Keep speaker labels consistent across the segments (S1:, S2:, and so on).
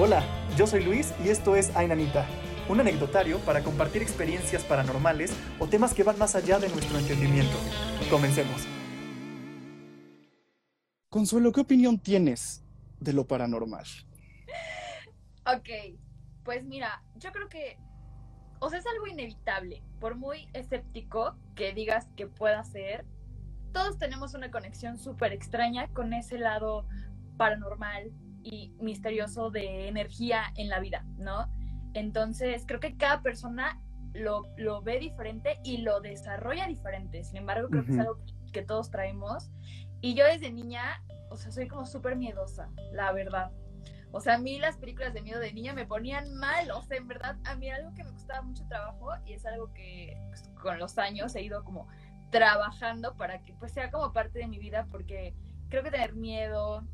S1: Hola, yo soy Luis y esto es Ainanita, un anecdotario para compartir experiencias paranormales o temas que van más allá de nuestro entendimiento. Comencemos. Consuelo, ¿qué opinión tienes de lo paranormal?
S2: Ok, pues mira, yo creo que, o sea, es algo inevitable, por muy escéptico que digas que pueda ser, todos tenemos una conexión súper extraña con ese lado paranormal y misterioso de energía en la vida, ¿no? Entonces, creo que cada persona lo, lo ve diferente y lo desarrolla diferente. Sin embargo, creo que es algo que todos traemos. Y yo desde niña, o sea, soy como súper miedosa, la verdad. O sea, a mí las películas de miedo de niña me ponían mal. O sea, en verdad, a mí algo que me costaba mucho trabajo y es algo que pues, con los años he ido como trabajando para que pues sea como parte de mi vida porque creo que tener miedo,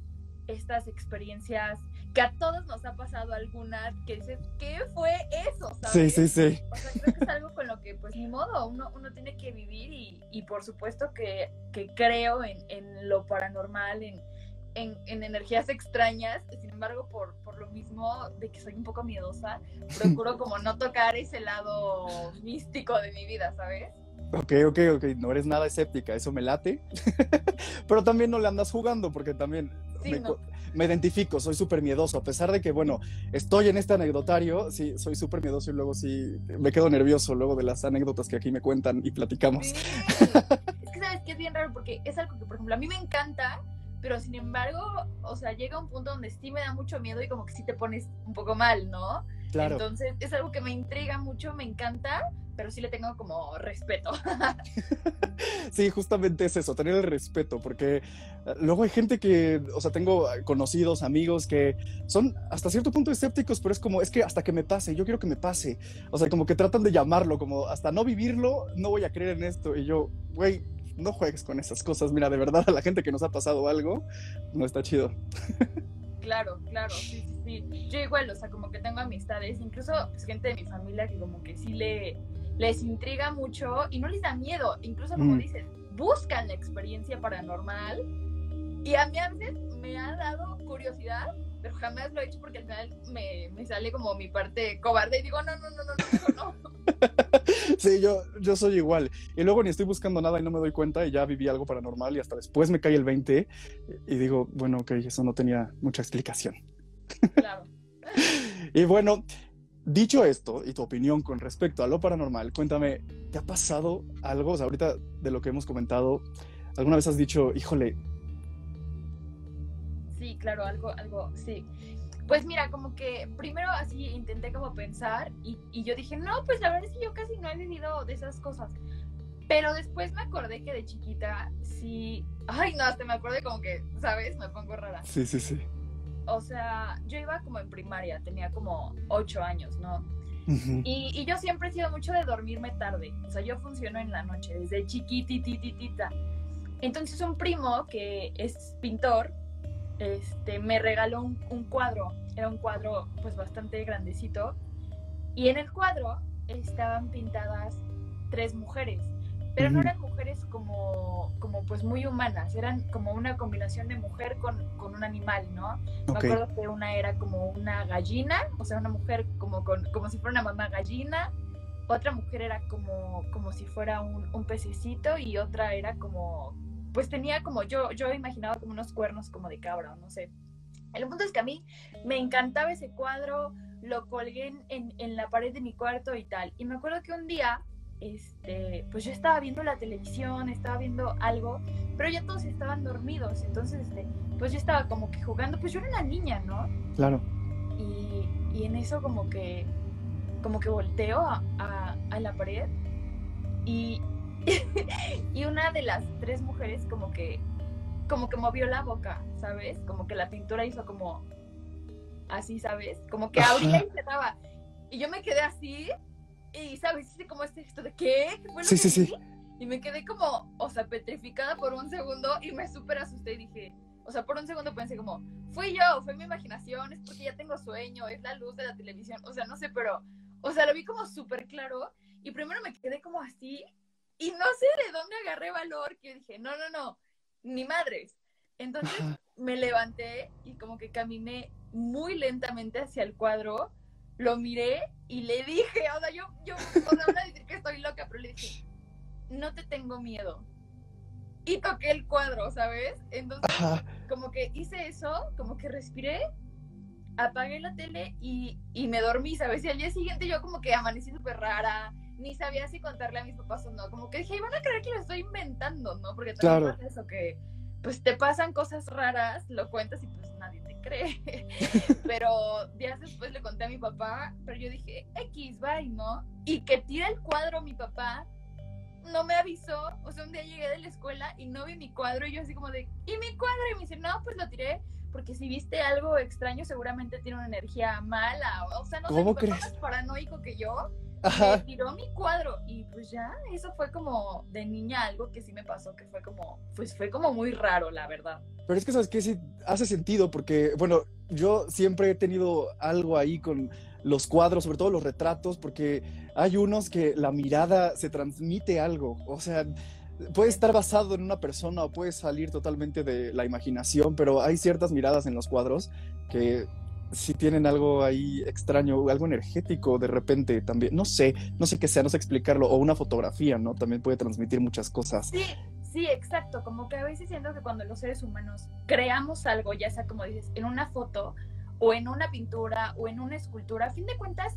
S2: estas experiencias que a todos nos ha pasado alguna que dices, ¿qué fue eso?
S1: Sí, sí, sí.
S2: O sea, creo que es algo con lo que pues ni modo, uno, uno tiene que vivir y, y por supuesto que, que creo en, en, lo paranormal, en, en, en, energías extrañas, sin embargo, por, por lo mismo de que soy un poco miedosa, procuro como no tocar ese lado místico de mi vida, ¿sabes?
S1: Ok, ok, ok, no eres nada escéptica, eso me late, pero también no le andas jugando porque también
S2: sí,
S1: me,
S2: no.
S1: me, identifico, soy súper miedoso, a pesar de que, bueno, estoy en este anecdotario, sí, soy súper miedoso y luego sí me quedo nervioso luego de las anécdotas que aquí me cuentan y platicamos.
S2: Sí. es que sabes que es bien raro porque es algo que, por ejemplo, a mí me encanta, pero sin embargo, o sea, llega un punto donde sí me da mucho miedo y como que sí te pones un poco mal, ¿no?
S1: Claro.
S2: Entonces es algo que me intriga mucho, me encanta, pero sí le tengo como respeto.
S1: sí, justamente es eso, tener el respeto, porque luego hay gente que, o sea, tengo conocidos, amigos que son hasta cierto punto escépticos, pero es como, es que hasta que me pase, yo quiero que me pase. O sea, como que tratan de llamarlo, como hasta no vivirlo, no voy a creer en esto. Y yo, güey, no juegues con esas cosas. Mira, de verdad, a la gente que nos ha pasado algo, no está chido.
S2: claro, claro, sí, sí, sí. Yo igual, o sea, como que tengo amistades, incluso pues, gente de mi familia que como que sí le, les intriga mucho y no les da miedo, incluso como mm. dicen, buscan la experiencia paranormal y a mí a veces me ha dado curiosidad, pero jamás lo he hecho porque al final me, me sale como mi parte cobarde y digo, no, no, no, no, no, no.
S1: sí, yo, yo soy igual. Y luego ni estoy buscando nada y no me doy cuenta y ya viví algo paranormal y hasta después me cae el 20 y digo, bueno, ok, eso no tenía mucha explicación.
S2: Claro.
S1: y bueno, Dicho esto, y tu opinión con respecto a lo paranormal, cuéntame, ¿te ha pasado algo? O sea, ahorita de lo que hemos comentado, ¿alguna vez has dicho, híjole?
S2: Sí, claro, algo, algo, sí. Pues mira, como que primero así intenté como pensar y, y yo dije, no, pues la verdad es que yo casi no he vivido de esas cosas. Pero después me acordé que de chiquita sí. Ay, no, hasta me acordé como que, ¿sabes? Me pongo rara.
S1: Sí, sí, sí
S2: o sea, yo iba como en primaria, tenía como ocho años, ¿no? Uh -huh. y, y, yo siempre he sido mucho de dormirme tarde, o sea, yo funciono en la noche, desde chiquitititita. Entonces un primo que es pintor, este, me regaló un, un cuadro, era un cuadro pues bastante grandecito, y en el cuadro estaban pintadas tres mujeres, pero no eran mujeres como, como pues muy humanas, eran como una combinación de mujer con, con un animal, ¿no? Okay. Me acuerdo que una era como una gallina, o sea, una mujer como, con, como si fuera una mamá gallina, otra mujer era como, como si fuera un, un pececito y otra era como, pues tenía como, yo, yo imaginaba como unos cuernos como de cabra, no sé. El punto es que a mí me encantaba ese cuadro, lo colgué en, en, en la pared de mi cuarto y tal. Y me acuerdo que un día este, pues yo estaba viendo la televisión, estaba viendo algo, pero ya todos estaban dormidos, entonces, este, pues yo estaba como que jugando, pues yo era una niña, ¿no?
S1: Claro.
S2: Y, y en eso como que, como que volteo a, a, a la pared y, y una de las tres mujeres como que, como que movió la boca, ¿sabes? Como que la pintura hizo como así, ¿sabes? Como que abría y cerraba. Y yo me quedé así y, ¿sabes? Hice como este gesto de ¿qué? ¿Qué fue lo
S1: sí,
S2: que
S1: sí, sí.
S2: Y me quedé como, o sea, petrificada por un segundo y me súper asusté y dije, o sea, por un segundo pensé como, fui yo, fue mi imaginación, es porque ya tengo sueño, es la luz de la televisión, o sea, no sé, pero, o sea, lo vi como súper claro y primero me quedé como así y no sé de dónde agarré valor que dije, no, no, no, ni madres. Entonces, me levanté y como que caminé muy lentamente hacia el cuadro, lo miré y le dije, o sea, yo, yo, o sea, van a decir que estoy loca, pero le dije, no te tengo miedo. Y toqué el cuadro, ¿sabes? Entonces, como que hice eso, como que respiré, apagué la tele y, y me dormí, ¿sabes? Y al día siguiente yo como que amanecí súper rara, ni sabía si contarle a mis papás o no. Como que dije, van a creer que lo estoy inventando, ¿no? Porque también pasa eso que, pues te pasan cosas raras, lo cuentas y pues nadie te cree. pero días después le conté a mi papá, pero yo dije, X, bye, ¿no? Y que tira el cuadro mi papá, no me avisó. O sea, un día llegué de la escuela y no vi mi cuadro y yo así como de, ¿y mi cuadro? Y me dice, no, pues lo tiré porque si viste algo extraño seguramente tiene una energía mala. O sea, no sé, mi papá más paranoico que yo me tiró mi cuadro y pues ya, eso fue como de niña algo que sí me pasó, que fue como, pues fue como muy raro, la verdad.
S1: Pero es que, ¿sabes qué? Sí, hace sentido porque, bueno, yo siempre he tenido algo ahí con los cuadros, sobre todo los retratos, porque hay unos que la mirada se transmite algo, o sea, puede estar basado en una persona o puede salir totalmente de la imaginación, pero hay ciertas miradas en los cuadros que si tienen algo ahí extraño, algo energético de repente también, no sé, no sé qué sea, no sé explicarlo, o una fotografía, ¿no? También puede transmitir muchas cosas.
S2: Sí, sí, exacto, como que a veces siento que cuando los seres humanos creamos algo, ya sea como dices, en una foto o en una pintura o en una escultura, a fin de cuentas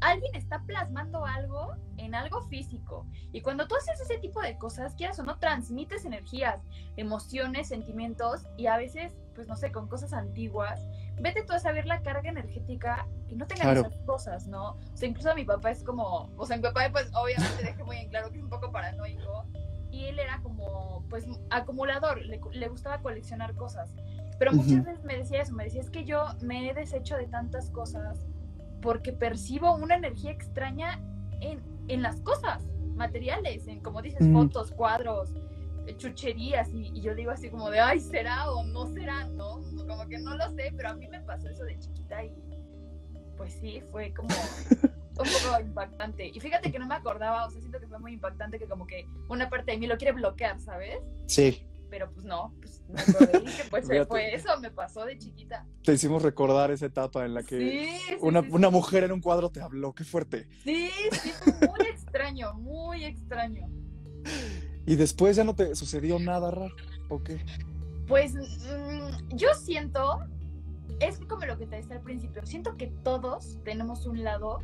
S2: alguien está plasmando algo en algo físico. Y cuando tú haces ese tipo de cosas, quieras o no, transmites energías, emociones, sentimientos y a veces, pues no sé, con cosas antiguas, vete tú a saber la carga energética que no tengan esas cosas, ¿no? O sea, incluso mi papá es como, o sea, mi papá pues obviamente dejé muy en claro que es un poco paranoico y él era como, pues, acumulador, le, gustaba coleccionar cosas. Pero muchas veces me decía eso, me decía, es que yo me he deshecho de tantas cosas porque percibo una energía extraña en, en las cosas materiales, en como dices, fotos, cuadros, chucherías, y, yo digo así como de, ay, ¿será o no será? No, como que no lo sé, pero a mí me pasó eso de chiquita y pues sí, fue como un poco impactante. Y fíjate que no me acordaba, o sea, siento que fue muy impactante que como que una parte de mí lo quiere bloquear, ¿sabes?
S1: Sí
S2: pero pues no, pues me acordé que pues fue eso, me pasó de chiquita.
S1: Te hicimos recordar esa etapa en la que una, una mujer en un cuadro te habló, qué fuerte.
S2: Sí, sí, fue muy extraño, muy extraño.
S1: ¿Y después ya no te sucedió nada raro? ¿O qué?
S2: Pues mm, yo siento, es como lo que te decía al principio, siento que todos tenemos un lado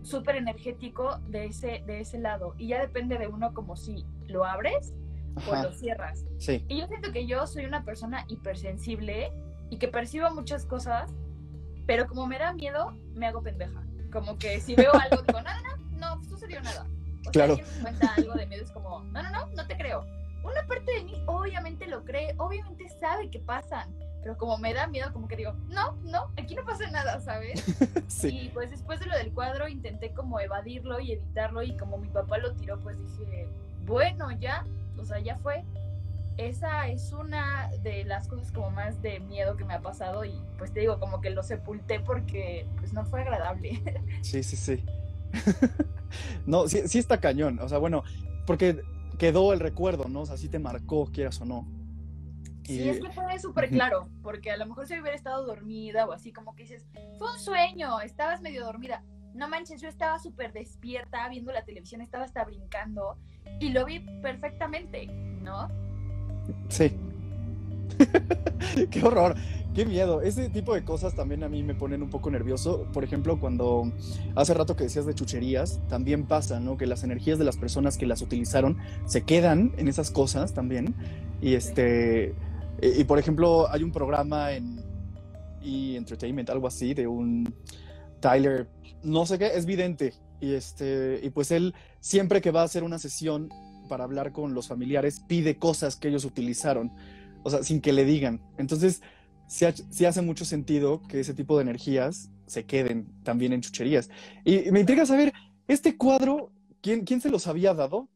S2: súper energético de ese, de ese lado y ya depende de uno como si lo abres o lo cierras.
S1: Sí.
S2: Y yo siento que yo soy una persona hipersensible y que percibo muchas cosas, pero como me da miedo, me hago pendeja. Como que si veo algo, digo, no, no, no, no sucedió nada. O
S1: claro.
S2: sea, me cuenta algo de miedo, es como, no, no, no, no te creo. Una parte de mí obviamente lo cree, obviamente sabe que pasan, pero como me da miedo, como que digo, no, no, aquí no pasa nada, ¿sabes?
S1: sí.
S2: Y pues después de lo del cuadro intenté como evadirlo y evitarlo y como mi papá lo tiró, pues dije, bueno, ya, o sea, ya fue. Esa es una de las cosas como más de miedo que me ha pasado y pues te digo, como que lo sepulté porque pues no fue agradable.
S1: Sí, sí, sí. no, sí, sí está cañón, o sea, bueno, porque quedó el recuerdo, ¿no? O sea, sí te marcó, quieras o no.
S2: Sí, es que fue súper claro, porque a lo mejor si hubiera estado dormida o así, como que dices, fue un sueño, estabas medio dormida. No manches, yo estaba súper despierta viendo la televisión, estaba hasta brincando y lo vi perfectamente, ¿no?
S1: Sí. qué horror, qué miedo. Ese tipo de cosas también a mí me ponen un poco nervioso. Por ejemplo, cuando hace rato que decías de chucherías, también pasa, ¿no? Que las energías de las personas que las utilizaron se quedan en esas cosas también. Y este, y, por ejemplo, hay un programa en E! Entertainment, algo así, de un Tyler, no sé qué, es vidente. Y, este, y pues él, siempre que va a hacer una sesión para hablar con los familiares, pide cosas que ellos utilizaron, o sea, sin que le digan. Entonces, sí, hace mucho sentido que ese tipo de energías se queden también en chucherías. Y, me intriga saber, este cuadro, ¿quién, quién se los había dado?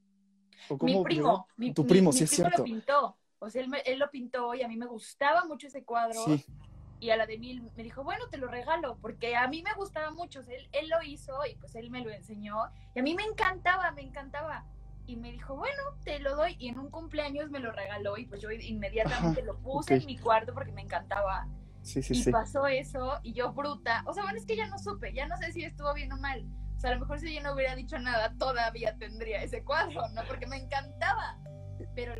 S2: mi primo.
S1: tu primo, sí
S2: es
S1: cierto.
S2: lo pintó. O sea, él, él, lo pintó y a mí me gustaba mucho ese cuadro. Sí y a la de Mil me dijo, bueno, te lo regalo, porque a mí me gustaba mucho, él, él lo hizo y pues él me lo enseñó y a mí me encantaba, me encantaba. y me dijo, bueno, te lo doy. Y en un cumpleaños me lo regaló y pues yo inmediatamente lo puse en mi cuarto porque me encantaba.
S1: Sí, sí,
S2: y pasó eso y yo bruta. O sea, bueno, es que ya no supe, ya no sé si estuvo bien o mal. O sea, a lo mejor si yo no hubiera dicho nada, todavía tendría ese cuadro, ¿no? Porque me encantaba. Pero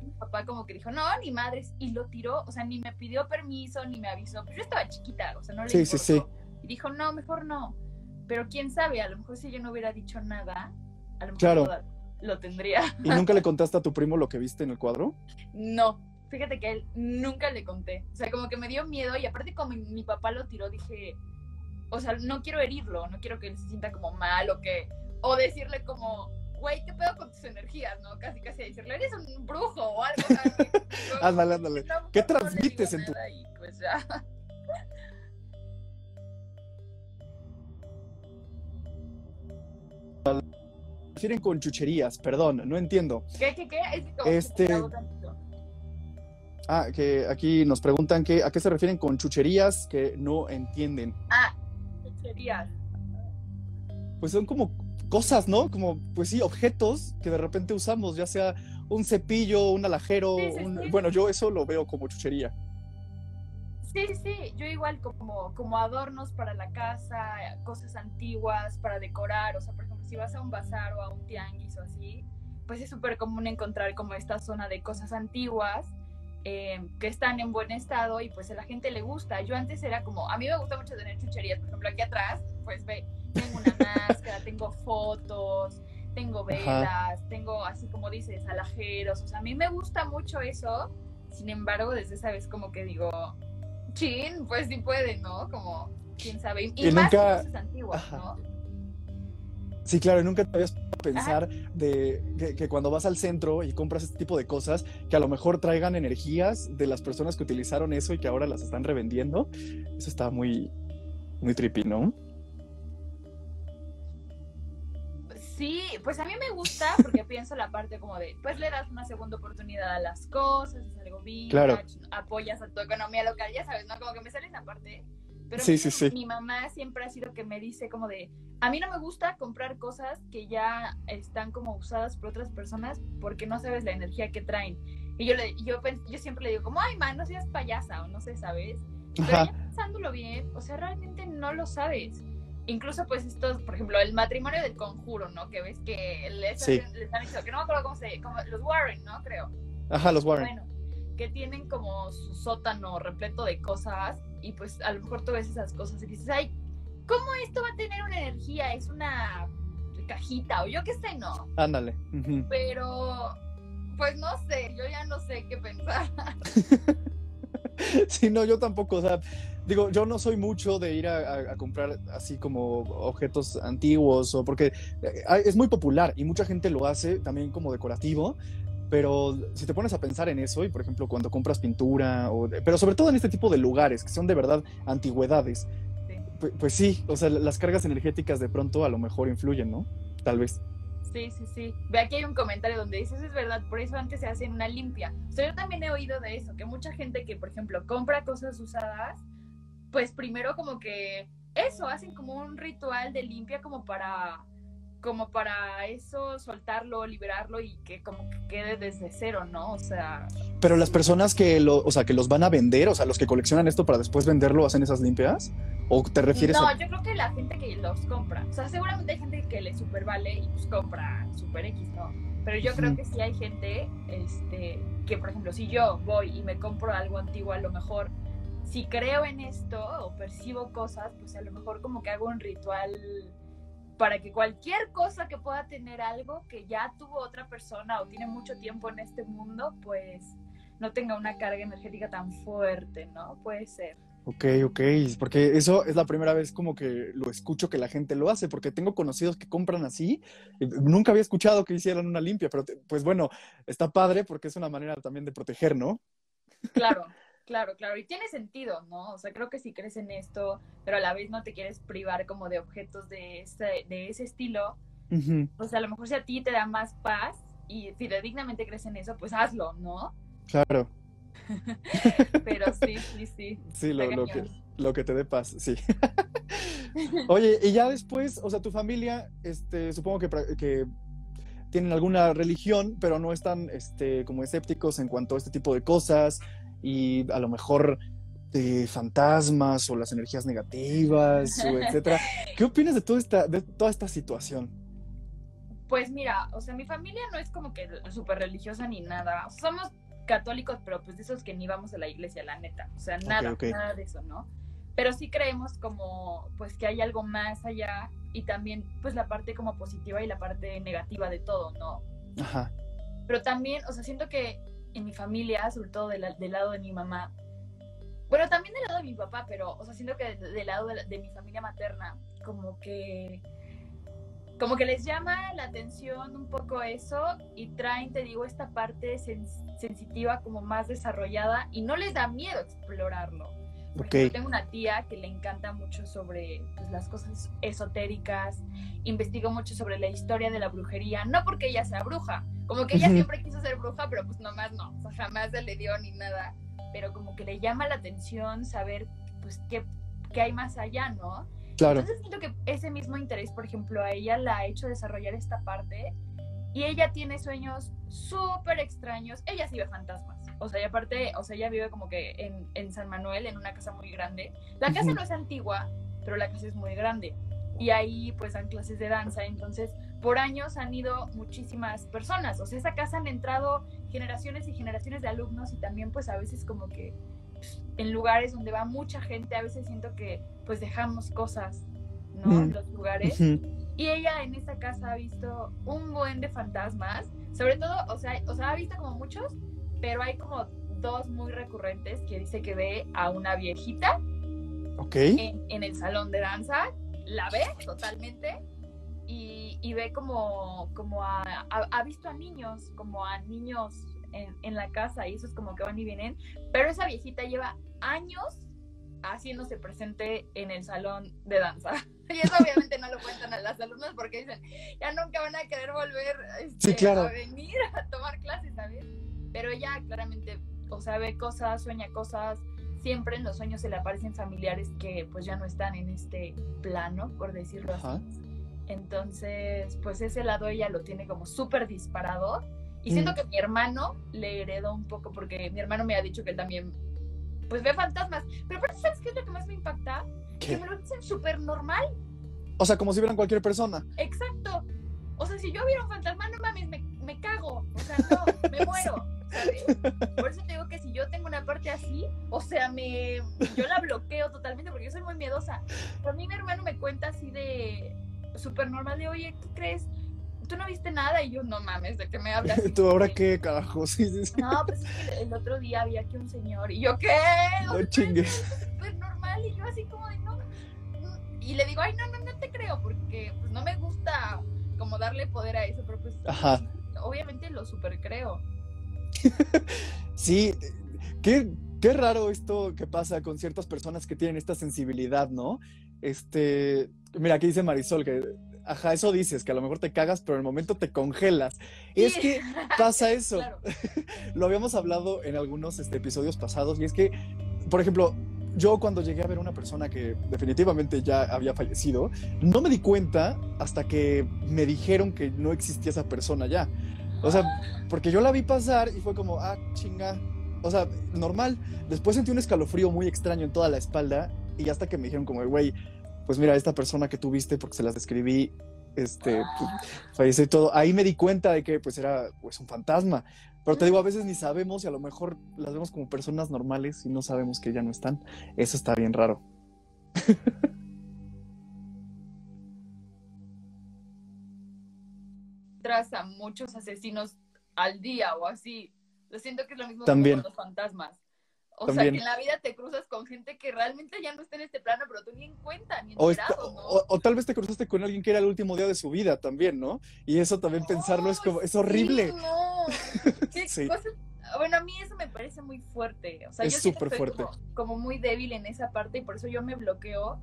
S2: mi papá como que dijo, no, ni madres. Y lo tiró, o sea, ni me pidió permiso, ni me avisó. Pero yo estaba chiquita, o sea, no le
S1: sí, sí, sí.
S2: Y dijo, no, mejor no. Pero quién sabe, a lo mejor si yo no hubiera dicho nada, a lo mejor
S1: claro.
S2: lo tendría.
S1: ¿Y nunca le contaste a tu primo lo que viste en el cuadro?
S2: No, fíjate que a él nunca le conté. O sea, como que me dio miedo y aparte como mi, papá lo tiró, dije, o sea, no quiero herirlo, no quiero que él se sienta como mal o que, o decirle como, güey, ¿qué pedo con tus energías? ¿No? Casi, casi decirle, eres un brujo o algo.
S1: ándale, ándale. ¿Qué transmites en tu...?
S2: pues ya.
S1: refieren con chucherías? Perdón, no entiendo.
S2: ¿Qué, qué, qué?
S1: este... Ah, que aquí nos preguntan que, a qué se refieren con chucherías que no entienden.
S2: Ah, chucherías.
S1: Pues son como cosas, ¿no? Como, pues sí, objetos que de repente usamos, ya sea un cepillo, un alajero, bueno, yo eso lo veo como chuchería.
S2: Sí, sí, yo igual como, como adornos para la casa, cosas antiguas para decorar, o sea, por ejemplo, si vas a un bazar o a un tianguis o así, pues es súper común encontrar como esta zona de cosas antiguas eh, que están en buen estado y pues a la gente le gusta. Yo antes era como, a mí me gusta mucho tener chucherías, por ejemplo, aquí atrás, pues ve, tengo una máscara, tengo fotos, tengo velas, tengo así como dices, alajeros, o sea, a mí me gusta mucho eso, sin embargo, desde esa vez como que digo, chin, pues sí puede, ¿no? Como, quién sabe. Y, más nunca... cosas antiguas, ¿no?
S1: Sí, claro, y nunca te habías pensar de que, cuando vas al centro y compras este tipo de cosas, que a lo mejor traigan energías de las personas que utilizaron eso y que ahora las están revendiendo. Eso está muy, muy trippy, ¿no?
S2: Sí, pues a mí me gusta porque pienso la parte como de, pues le das una segunda oportunidad a las cosas, es algo bien, apoyas a tu economía local, ya sabes, ¿no? Como que me sale esa parte. Pero
S1: sí, sí, sí.
S2: mi mamá siempre ha sido que me dice como de, a mí no me gusta comprar cosas que ya están como usadas por otras personas porque no sabes la energía que traen. Y yo, le, yo, yo siempre le digo como, ay, man, no seas payasa o no sé, ¿sabes? Pero ya pensándolo bien, o sea, realmente no lo sabes incluso pues estos, por ejemplo, el matrimonio del conjuro, ¿no? Que ves que les, les han dicho, que no me acuerdo cómo se, como los Warren, ¿no? Creo.
S1: Ajá, los Warren.
S2: Bueno, que tienen como su sótano repleto de cosas y pues a lo mejor tú ves esas cosas y dices, ay, ¿cómo esto va a tener una energía? Es una cajita o yo qué sé, ¿no?
S1: Ándale.
S2: Pero, pues no sé, yo ya no sé qué pensar.
S1: sí, no, yo tampoco, o sea, digo, yo no soy mucho de ir a, comprar así como objetos antiguos o porque eh, es muy popular y mucha gente lo hace también como decorativo. Pero si te pones a pensar en eso, y por ejemplo cuando compras pintura, o pero sobre todo en este tipo de lugares que son de verdad antigüedades, Pues, pues sí, o sea, las cargas energéticas de pronto a lo mejor influyen, ¿no? Tal vez.
S2: Sí, sí, sí. Ve aquí hay un comentario donde dices, es verdad, por eso antes se hacen una limpia. O sea, yo también he oído de eso, que mucha gente que, por ejemplo, compra cosas usadas, pues primero como que eso, hacen como un ritual de limpia como para como para eso soltarlo, liberarlo y que como que quede desde cero, ¿no? O sea.
S1: Pero las personas que lo, o sea, que los van a vender, o sea, los que coleccionan esto para después venderlo, hacen esas limpias. ¿O te refieres
S2: no,
S1: a.?
S2: No, yo creo que la gente que los compra. O sea, seguramente hay gente que le super vale y pues compra super X, ¿no? Pero yo creo que sí hay gente, este, que por ejemplo, si yo voy y me compro algo antiguo, a lo mejor, si creo en esto o percibo cosas, pues a lo mejor como que hago un ritual para que cualquier cosa que pueda tener algo que ya tuvo otra persona o tiene mucho tiempo en este mundo, pues no tenga una carga energética tan fuerte, ¿no? Puede ser.
S1: Ok, ok, porque eso es la primera vez como que lo escucho que la gente lo hace, porque tengo conocidos que compran así, nunca había escuchado que hicieran una limpia, pero pues bueno, está padre porque es una manera también de proteger, ¿no?
S2: Claro, Claro, claro, y tiene sentido, ¿no? O sea, creo que si crees en esto, pero a la vez no te quieres privar como de objetos de ese, de ese estilo, pues a lo mejor si a ti te da más paz y fidedignamente crees en eso, pues hazlo, ¿no?
S1: Claro.
S2: pero sí, sí, sí.
S1: Sí, lo, lo, que, lo que te dé paz, sí. Oye, y ya después, o sea, tu familia, este, supongo que, que tienen alguna religión, pero no están este, como escépticos en cuanto a este tipo de cosas y a lo mejor de fantasmas o las energías negativas o etcétera. ¿Qué opinas de toda esta, de toda esta situación?
S2: Pues mira, o sea, mi familia no es como que súper religiosa ni nada. Somos católicos, pero pues de esos que ni vamos a la iglesia, la neta. O sea, nada, nada de eso, ¿no? Pero sí creemos como, pues que hay algo más allá y también, pues la parte como positiva y la parte negativa de todo, ¿no? Ajá. Pero también, o sea, siento que en mi familia, sobre todo del, lado de mi mamá, bueno, también del lado de mi papá, pero, o sea, siento que del, lado de, mi familia materna, como que como que les llama la atención un poco eso y traen, te digo, esta parte sensitiva como más desarrollada y no les da miedo explorarlo. Porque tengo una tía que le encanta mucho sobre pues, las cosas esotéricas, investigó mucho sobre la historia de la brujería, no porque ella sea bruja, como que ella siempre quiso ser bruja, pero pues nomás no, o sea, jamás se le dio ni nada, pero como que le llama la atención saber pues qué, qué hay más allá, ¿no? Claro. Entonces siento que ese mismo interés, por ejemplo, a ella la ha hecho desarrollar esta parte y ella tiene sueños súper extraños. Ella sí ve fantasmas. O sea, y aparte, o sea, ella vive como que en, en San Manuel, en una casa muy grande. La casa no es antigua, pero la casa es muy grande. Y ahí pues dan clases de danza. Entonces, por años han ido muchísimas personas. O sea, esa casa han entrado generaciones y generaciones de alumnos y también pues a veces como que en lugares donde va mucha gente, a veces siento que pues dejamos cosas, ¿no? En los lugares. Y ella en esta casa ha visto un buen de fantasmas, sobre todo, o sea, o sea, ha visto como muchos, pero hay como dos muy recurrentes que dice que ve a una viejita
S1: en,
S2: en el salón de danza, la ve totalmente y, y ve como, como a, ha visto a niños, como a niños en, la casa y eso es como que van y vienen, pero esa viejita lleva años haciéndose presente en el salón de danza. Y eso obviamente no lo cuentan a las alumnas porque dicen, ya nunca van a querer volver este, a venir a tomar clases, ¿sabes? Pero ella claramente, o sea, ve cosas, sueña cosas, siempre en los sueños se le aparecen familiares que pues ya no están en este plano, por decirlo así. Entonces, pues ese lado ella lo tiene como súper disparado y siento mm. que mi hermano le heredó un poco porque mi hermano me ha dicho que él también pues ve fantasmas. Pero ¿sabes qué es lo que más me impacta? Que me lo dicen súper normal.
S1: O sea, como si vieran cualquier persona.
S2: Exacto. O sea, si yo viera un fantasma, no mames, me, me cago. O sea, no, me muero. ¿sabes? Por eso te digo que si yo tengo una parte así, o sea, me, yo la bloqueo totalmente porque yo soy muy miedosa. A mí mi hermano me cuenta así de súper normal de, oye, ¿qué crees? tú no viste nada y yo, no mames, ¿de qué me hablas?
S1: ¿Tú ahora qué, carajo? Sí,
S2: No, pues es que el otro día había aquí un señor y yo, ¿qué?
S1: No chingues.
S2: Pues normal y yo así como de, no. Y le digo, ay, no, no, no te creo porque pues no me gusta como darle poder a eso, pero pues Ajá. obviamente lo super creo.
S1: sí, qué, qué raro esto que pasa con ciertas personas que tienen esta sensibilidad, ¿no? Este, mira, aquí dice Marisol que Ajá, eso dices, que a lo mejor te cagas, pero en el momento te congelas. Es que pasa eso. lo habíamos hablado en algunos este, episodios pasados, y es que, por ejemplo, yo cuando llegué a ver a una persona que definitivamente ya había fallecido, no me di cuenta hasta que me dijeron que no existía esa persona ya. O sea, porque yo la vi pasar y fue como, ah, chinga. O sea, normal. Después sentí un escalofrío muy extraño en toda la espalda y hasta que me dijeron como, güey, pues mira, esta persona que tuviste, porque se las describí, este, pues, falleció y todo, ahí me di cuenta de que pues era pues un fantasma. Pero te digo, a veces ni sabemos y a lo mejor las vemos como personas normales y no sabemos que ya no están. Eso está bien raro.
S2: Tras a muchos asesinos al día o así. Lo siento que es lo mismo
S1: También.
S2: con los fantasmas. O sea, que en la vida te cruzas con gente que realmente ya no está en este plano, pero tú ni en cuenta, ni
S1: o, o, tal vez te cruzaste con alguien que era el último día de su vida también, ¿no? Y eso también pensarlo es como, es horrible.
S2: no. sí. bueno, a mí eso me parece muy fuerte. O sea,
S1: es súper fuerte.
S2: Como, como muy débil en esa parte y por eso yo me bloqueo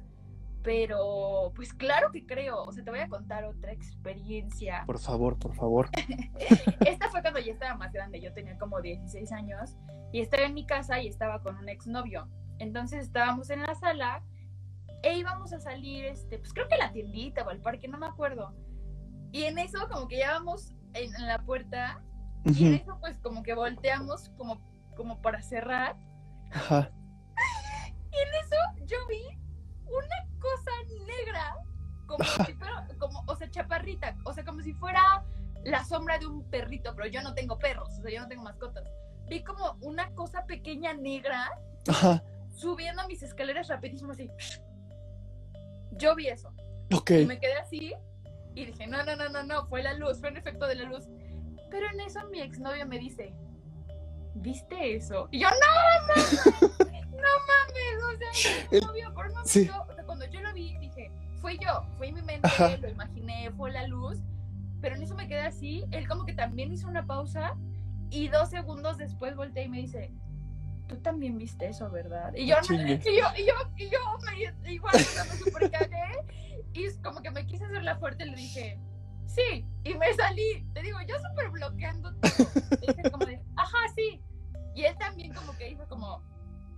S2: pero, pues claro que creo. O sea, te voy a contar otra experiencia.
S1: Por favor, por favor.
S2: Esta fue cuando ya estaba más grande. Yo tenía como 16 años y estaba en mi casa y estaba con un exnovio. Entonces estábamos en la sala e íbamos a salir, este, pues creo que a la tiendita o al parque, no me acuerdo. Y en eso, como que ya vamos en, en la puerta y en eso pues como que volteamos como, como para cerrar.
S1: Ajá.
S2: Y en eso yo vi una cosa negra, como si fuera, como, o sea, chaparrita, o sea, como si fuera la sombra de un perrito, pero yo no tengo perros, o sea, yo no tengo mascotas. Vi como una cosa pequeña negra
S1: Ajá.
S2: subiendo mis escaleras rapidísimo así. Yo vi eso.
S1: Ok.
S2: Y me quedé así y dije, no, no, no, no, no, fue la luz, fue un efecto de la luz. Pero en eso mi exnovio me dice, ¿viste eso? Y yo, no, mames, no mames, o sea,
S1: El-
S2: exnovio, por un momento,
S1: sí.
S2: o sea, cuando yo lo vi, dije, fue yo, fue mi mente,
S1: Ajá.
S2: lo imaginé, fue la luz, pero en eso me quedé así, él como que también hizo una pausa y dos segundos después volteé y me dice, tú también viste eso, ¿verdad? Y yo, no,
S1: Chingue.
S2: y yo, y yo, y yo, me, igual, me super cagué y como que me quise hacer la fuerte y le dije, sí, y me salí, te digo, yo súper bloqueando todo, dije como de, ajá, sí, y él también como que dijo como,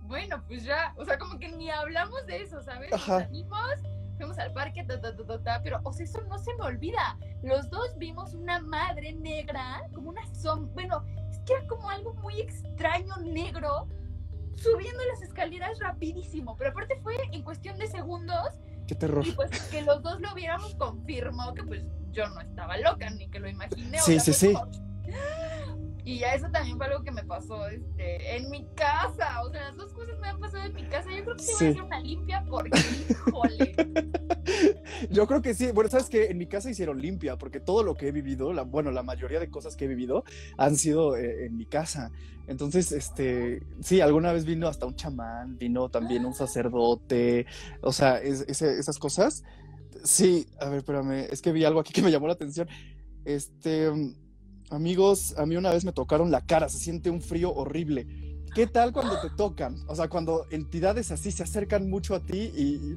S2: bueno, pues ya, o sea, como que ni hablamos de eso, ¿sabes? Nos salimos, fuimos al parque, ta, ta, ta, ta, ta, pero, o sea, eso no se me olvida, los dos vimos una madre negra, como una sombra, bueno, es que era como algo muy extraño, negro, subiendo las escaleras rapidísimo, pero aparte fue en cuestión de segundos
S1: Qué terror.
S2: y pues que los dos lo viéramos confirmó que pues yo no estaba loca ni que lo imaginé. o
S1: Sí,
S2: sea,
S1: sí,
S2: fue como- Y ya eso también fue algo que me pasó este, en mi casa. O sea, las dos cosas me han pasado en mi casa. Yo creo que sí, voy a hacer una limpia porque, híjole.
S1: Yo creo que sí. Bueno, sabes que en mi casa hicieron limpia, porque todo lo que he vivido, la, bueno, la mayoría de cosas que he vivido han sido eh, en mi casa. Entonces, este, sí, alguna vez vino hasta un chamán, vino también un sacerdote, o sea, es- ese- esas cosas. Sí, a ver, espérame, es que vi algo aquí que me llamó la atención. Este, amigos, a mí una vez me tocaron la cara, se siente un frío horrible. ¿Qué tal cuando te tocan? O sea, cuando entidades así se acercan mucho a ti y,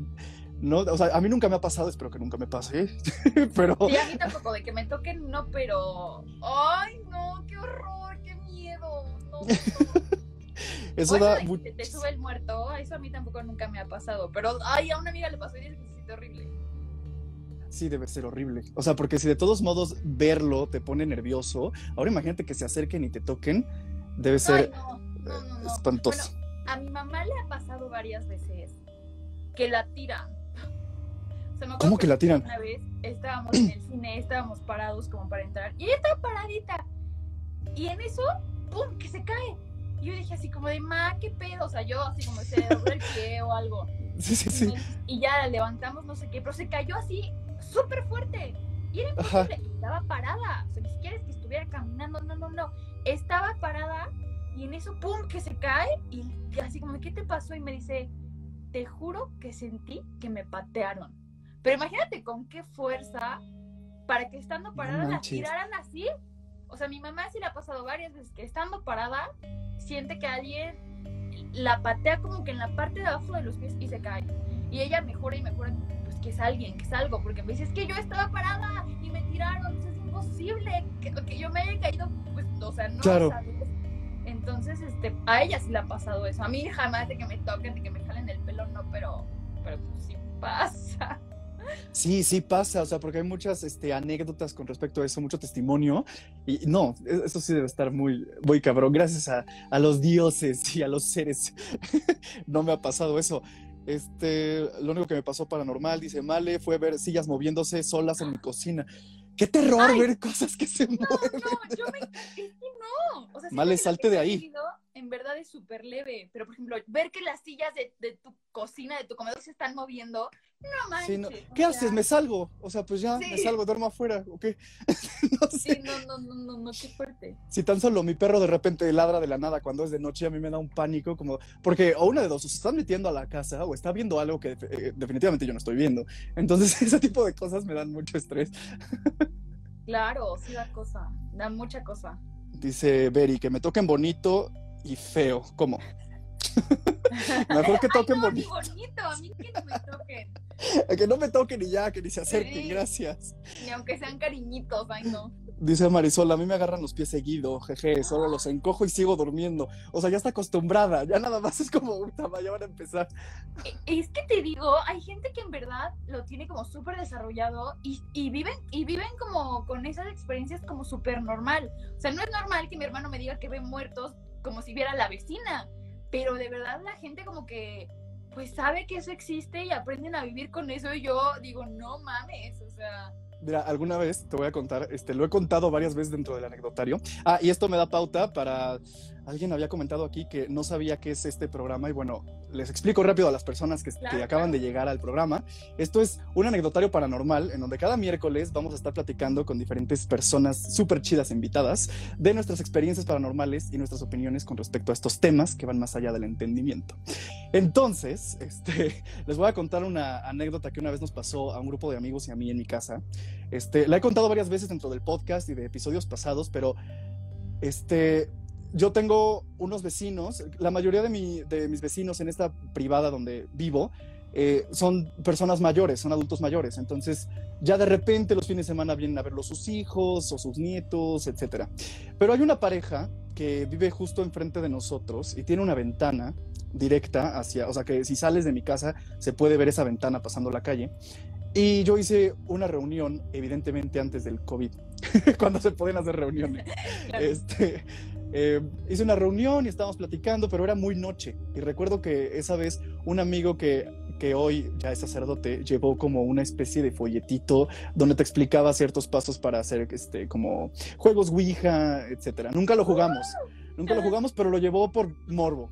S1: no, o sea, a mí nunca me ha pasado, espero que nunca me pase, pero
S2: Y a mí tampoco, de que me toquen, no, pero. ¡Ay, no! ¡Qué horror! ¡Qué miedo! No.
S1: eso da
S2: te, te sube el muerto, eso a mí tampoco nunca me ha pasado. Pero, ay, a una amiga le pasó y dice que se siente horrible.
S1: Sí, debe ser horrible. O sea, porque si de todos modos verlo te pone nervioso, ahora imagínate que se acerquen y te toquen, debe
S2: Ay,
S1: ser
S2: no, no, no,
S1: eh,
S2: no.
S1: espantoso.
S2: A mi mamá le ha pasado varias veces que la tiran. O sea, me
S1: ¿Cómo que la tiran?
S2: Una vez estábamos en el cine, estábamos parados como para entrar y ella estaba paradita. Y en eso, ¡pum! que se cae. Y yo dije así como de, ma, ¿qué pedo? O sea, yo así como se dobló el pie o algo.
S1: Sí, sí, sí.
S2: y ya la levantamos, no sé qué, pero se cayó así, súper fuerte. Y era
S1: Ajá.
S2: imposible. Estaba parada. O sea, ni siquiera es que estuviera caminando, no, no, no. Estaba parada y en eso, ¡pum! que se cae. Y así como, ¿qué te pasó? Y me dice, te juro que sentí que me patearon. Pero imagínate con qué fuerza para que estando parada la
S1: manches.
S2: tiraran así. O sea, mi mamá sí le ha pasado varias veces que estando parada siente que alguien la patea como que en la parte de abajo de los pies y se cae. Y ella mejora y mejora, que es alguien, que es algo, porque me dice, es que yo estaba parada y me tiraron, eso es imposible, que, que yo me haya caído, pues, o sea, no,
S1: Claro.
S2: ¿sabes? Entonces, este, a ella sí le ha pasado eso. A mí jamás de que me toquen, de que me jalen el pelo, no, pero, pero pues sí pasa.
S1: Sí, sí pasa, o sea, porque hay muchas este, anécdotas con respecto a eso, mucho testimonio. Y no, e- eso sí debe estar muy, muy cabrón. Gracias a, a los dioses y a los seres. no me ha pasado eso. Este, lo único que me pasó paranormal, dice Male, fue ver sillas moviéndose solas en mi cocina. ¡Qué terror
S2: Ay.
S1: ver cosas que se
S2: No,
S1: mueven!
S2: no, yo me. Es que no. O sea, lo
S1: salte de ahí.
S2: En verdad es súper leve. Pero, por ejemplo, ver que las sillas de, de tu cocina, de tu comedor se están moviendo, no manches.
S1: Sí, no.
S2: o
S1: ¿Qué
S2: sea,
S1: haces? ¿Me salgo? O sea, pues ya, me salgo, duermo afuera, ¿o qué? no sé.
S2: Sí, no, no, no, no, no, qué fuerte.
S1: Si tan solo mi perro de repente ladra de la nada cuando es de noche, a mí me da un pánico, como, porque o una de dos, o se están metiendo a la casa o está viendo algo que eh, definitivamente yo no estoy viendo. Entonces, ese tipo de cosas me dan mucho estrés.
S2: Claro, sí da cosa. Da mucha cosa.
S1: Dice Beri, que me toquen bonito y feo. ¿Cómo? Mejor que toquen
S2: Ay, no,
S1: bonito.
S2: bonito. A mí que no me toquen.
S1: Que no me toquen y ya, que ni se acerquen,
S2: Sí.
S1: gracias.
S2: Ni aunque sean cariñitos, ay no.
S1: Dice Marisol, a mí me agarran los pies seguido, jeje, solo los encojo y sigo durmiendo. O sea, ya está acostumbrada, ya nada más es como, ya van a empezar.
S2: E- Es que te digo, hay gente que en verdad lo tiene como súper desarrollado y, y viven y viven como con esas experiencias como súper normal. O sea, no es normal que mi hermano me diga que ve muertos como si viera la vecina, pero de verdad la gente como que pues sabe que eso existe y aprenden a vivir con eso y yo digo, no mames, o sea,
S1: Mira, alguna vez te voy a contar, este, lo he contado varias veces dentro del anecdotario. Ah, y esto me da pauta para. Alguien había comentado aquí que no sabía qué es este programa, y bueno, les explico rápido a las personas que,
S2: Claro,
S1: que acaban de llegar al programa. Esto es un anecdotario paranormal en donde cada miércoles vamos a estar platicando con diferentes personas súper chidas invitadas de nuestras experiencias paranormales y nuestras opiniones con respecto a estos temas que van más allá del entendimiento. Entonces, este, les voy a contar una anécdota que una vez nos pasó a un grupo de amigos y a mí en mi casa. Este, la he contado varias veces dentro del podcast y de episodios pasados, pero este, yo tengo unos vecinos, la mayoría de, mi- de mis vecinos en esta privada donde vivo eh, son personas mayores, son adultos mayores, entonces ya de repente los fines de semana vienen a verlos sus hijos o sus nietos, etcétera. Pero hay una pareja que vive justo enfrente de nosotros y tiene una ventana directa hacia, o sea que si sales de mi casa se puede ver esa ventana pasando la calle. Y yo hice una reunión, evidentemente antes del COVID, cuando se pueden hacer reuniones.
S2: claro.
S1: Este, eh, hice una reunión y estábamos platicando, pero era muy noche. Y recuerdo que esa vez un amigo que, que hoy ya es sacerdote llevó como una especie de folletito donde te explicaba ciertos pasos para hacer este, como juegos Ouija, etcétera. Nunca lo jugamos, nunca lo jugamos, pero lo llevó por morbo.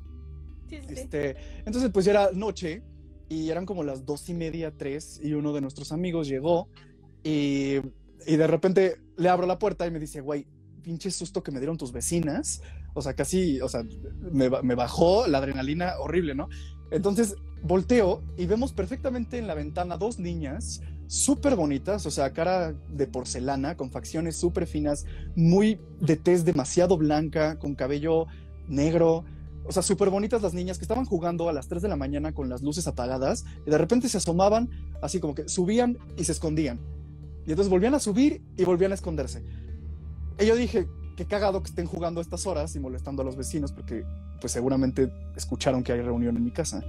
S2: Sí, sí, sí.
S1: Este, entonces, pues ya era noche y eran como las dos y media, tres, y uno de nuestros amigos llegó y, y de repente le abro la puerta y me dice, güey, pinche susto que me dieron tus vecinas. O sea, casi, o sea, me, ba- me bajó la adrenalina horrible, ¿no? Entonces volteo y vemos perfectamente en la ventana dos niñas súper bonitas, o sea, cara de porcelana, con facciones súper finas, muy de tez demasiado blanca, con cabello negro, o sea, súper bonitas las niñas que estaban jugando a las 3 de la mañana con las luces apagadas y de repente se asomaban, así como que subían y se escondían. Y entonces volvían a subir y volvían a esconderse. Y yo dije, qué cagado que estén jugando a estas horas y molestando a los vecinos porque pues seguramente escucharon que hay reunión en mi casa.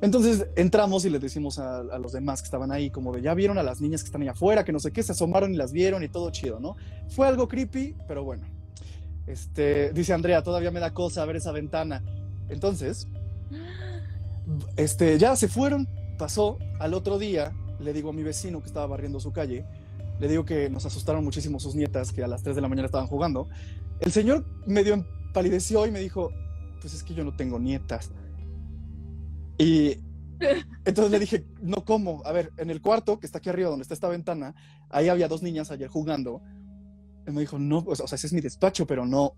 S1: Entonces entramos y les decimos a, a los demás que estaban ahí como de ya vieron a las niñas que están ahí afuera, que no sé qué, se asomaron y las vieron y todo chido, ¿no? Fue algo creepy, pero bueno. Este, dice Andrea, todavía me da cosa ver esa ventana. Entonces, este, ya se fueron, pasó. Al otro día le digo a mi vecino que estaba barriendo su calle, le digo que nos asustaron muchísimo sus nietas que a las 3 de la mañana estaban jugando. El señor medio empalideció y me dijo, pues es que yo no tengo nietas. Y entonces le dije, no, ¿cómo? A ver, en el cuarto, que está aquí arriba, donde está esta ventana, ahí había dos niñas ayer jugando. Y me dijo, no, o sea, ese es mi despacho, pero no,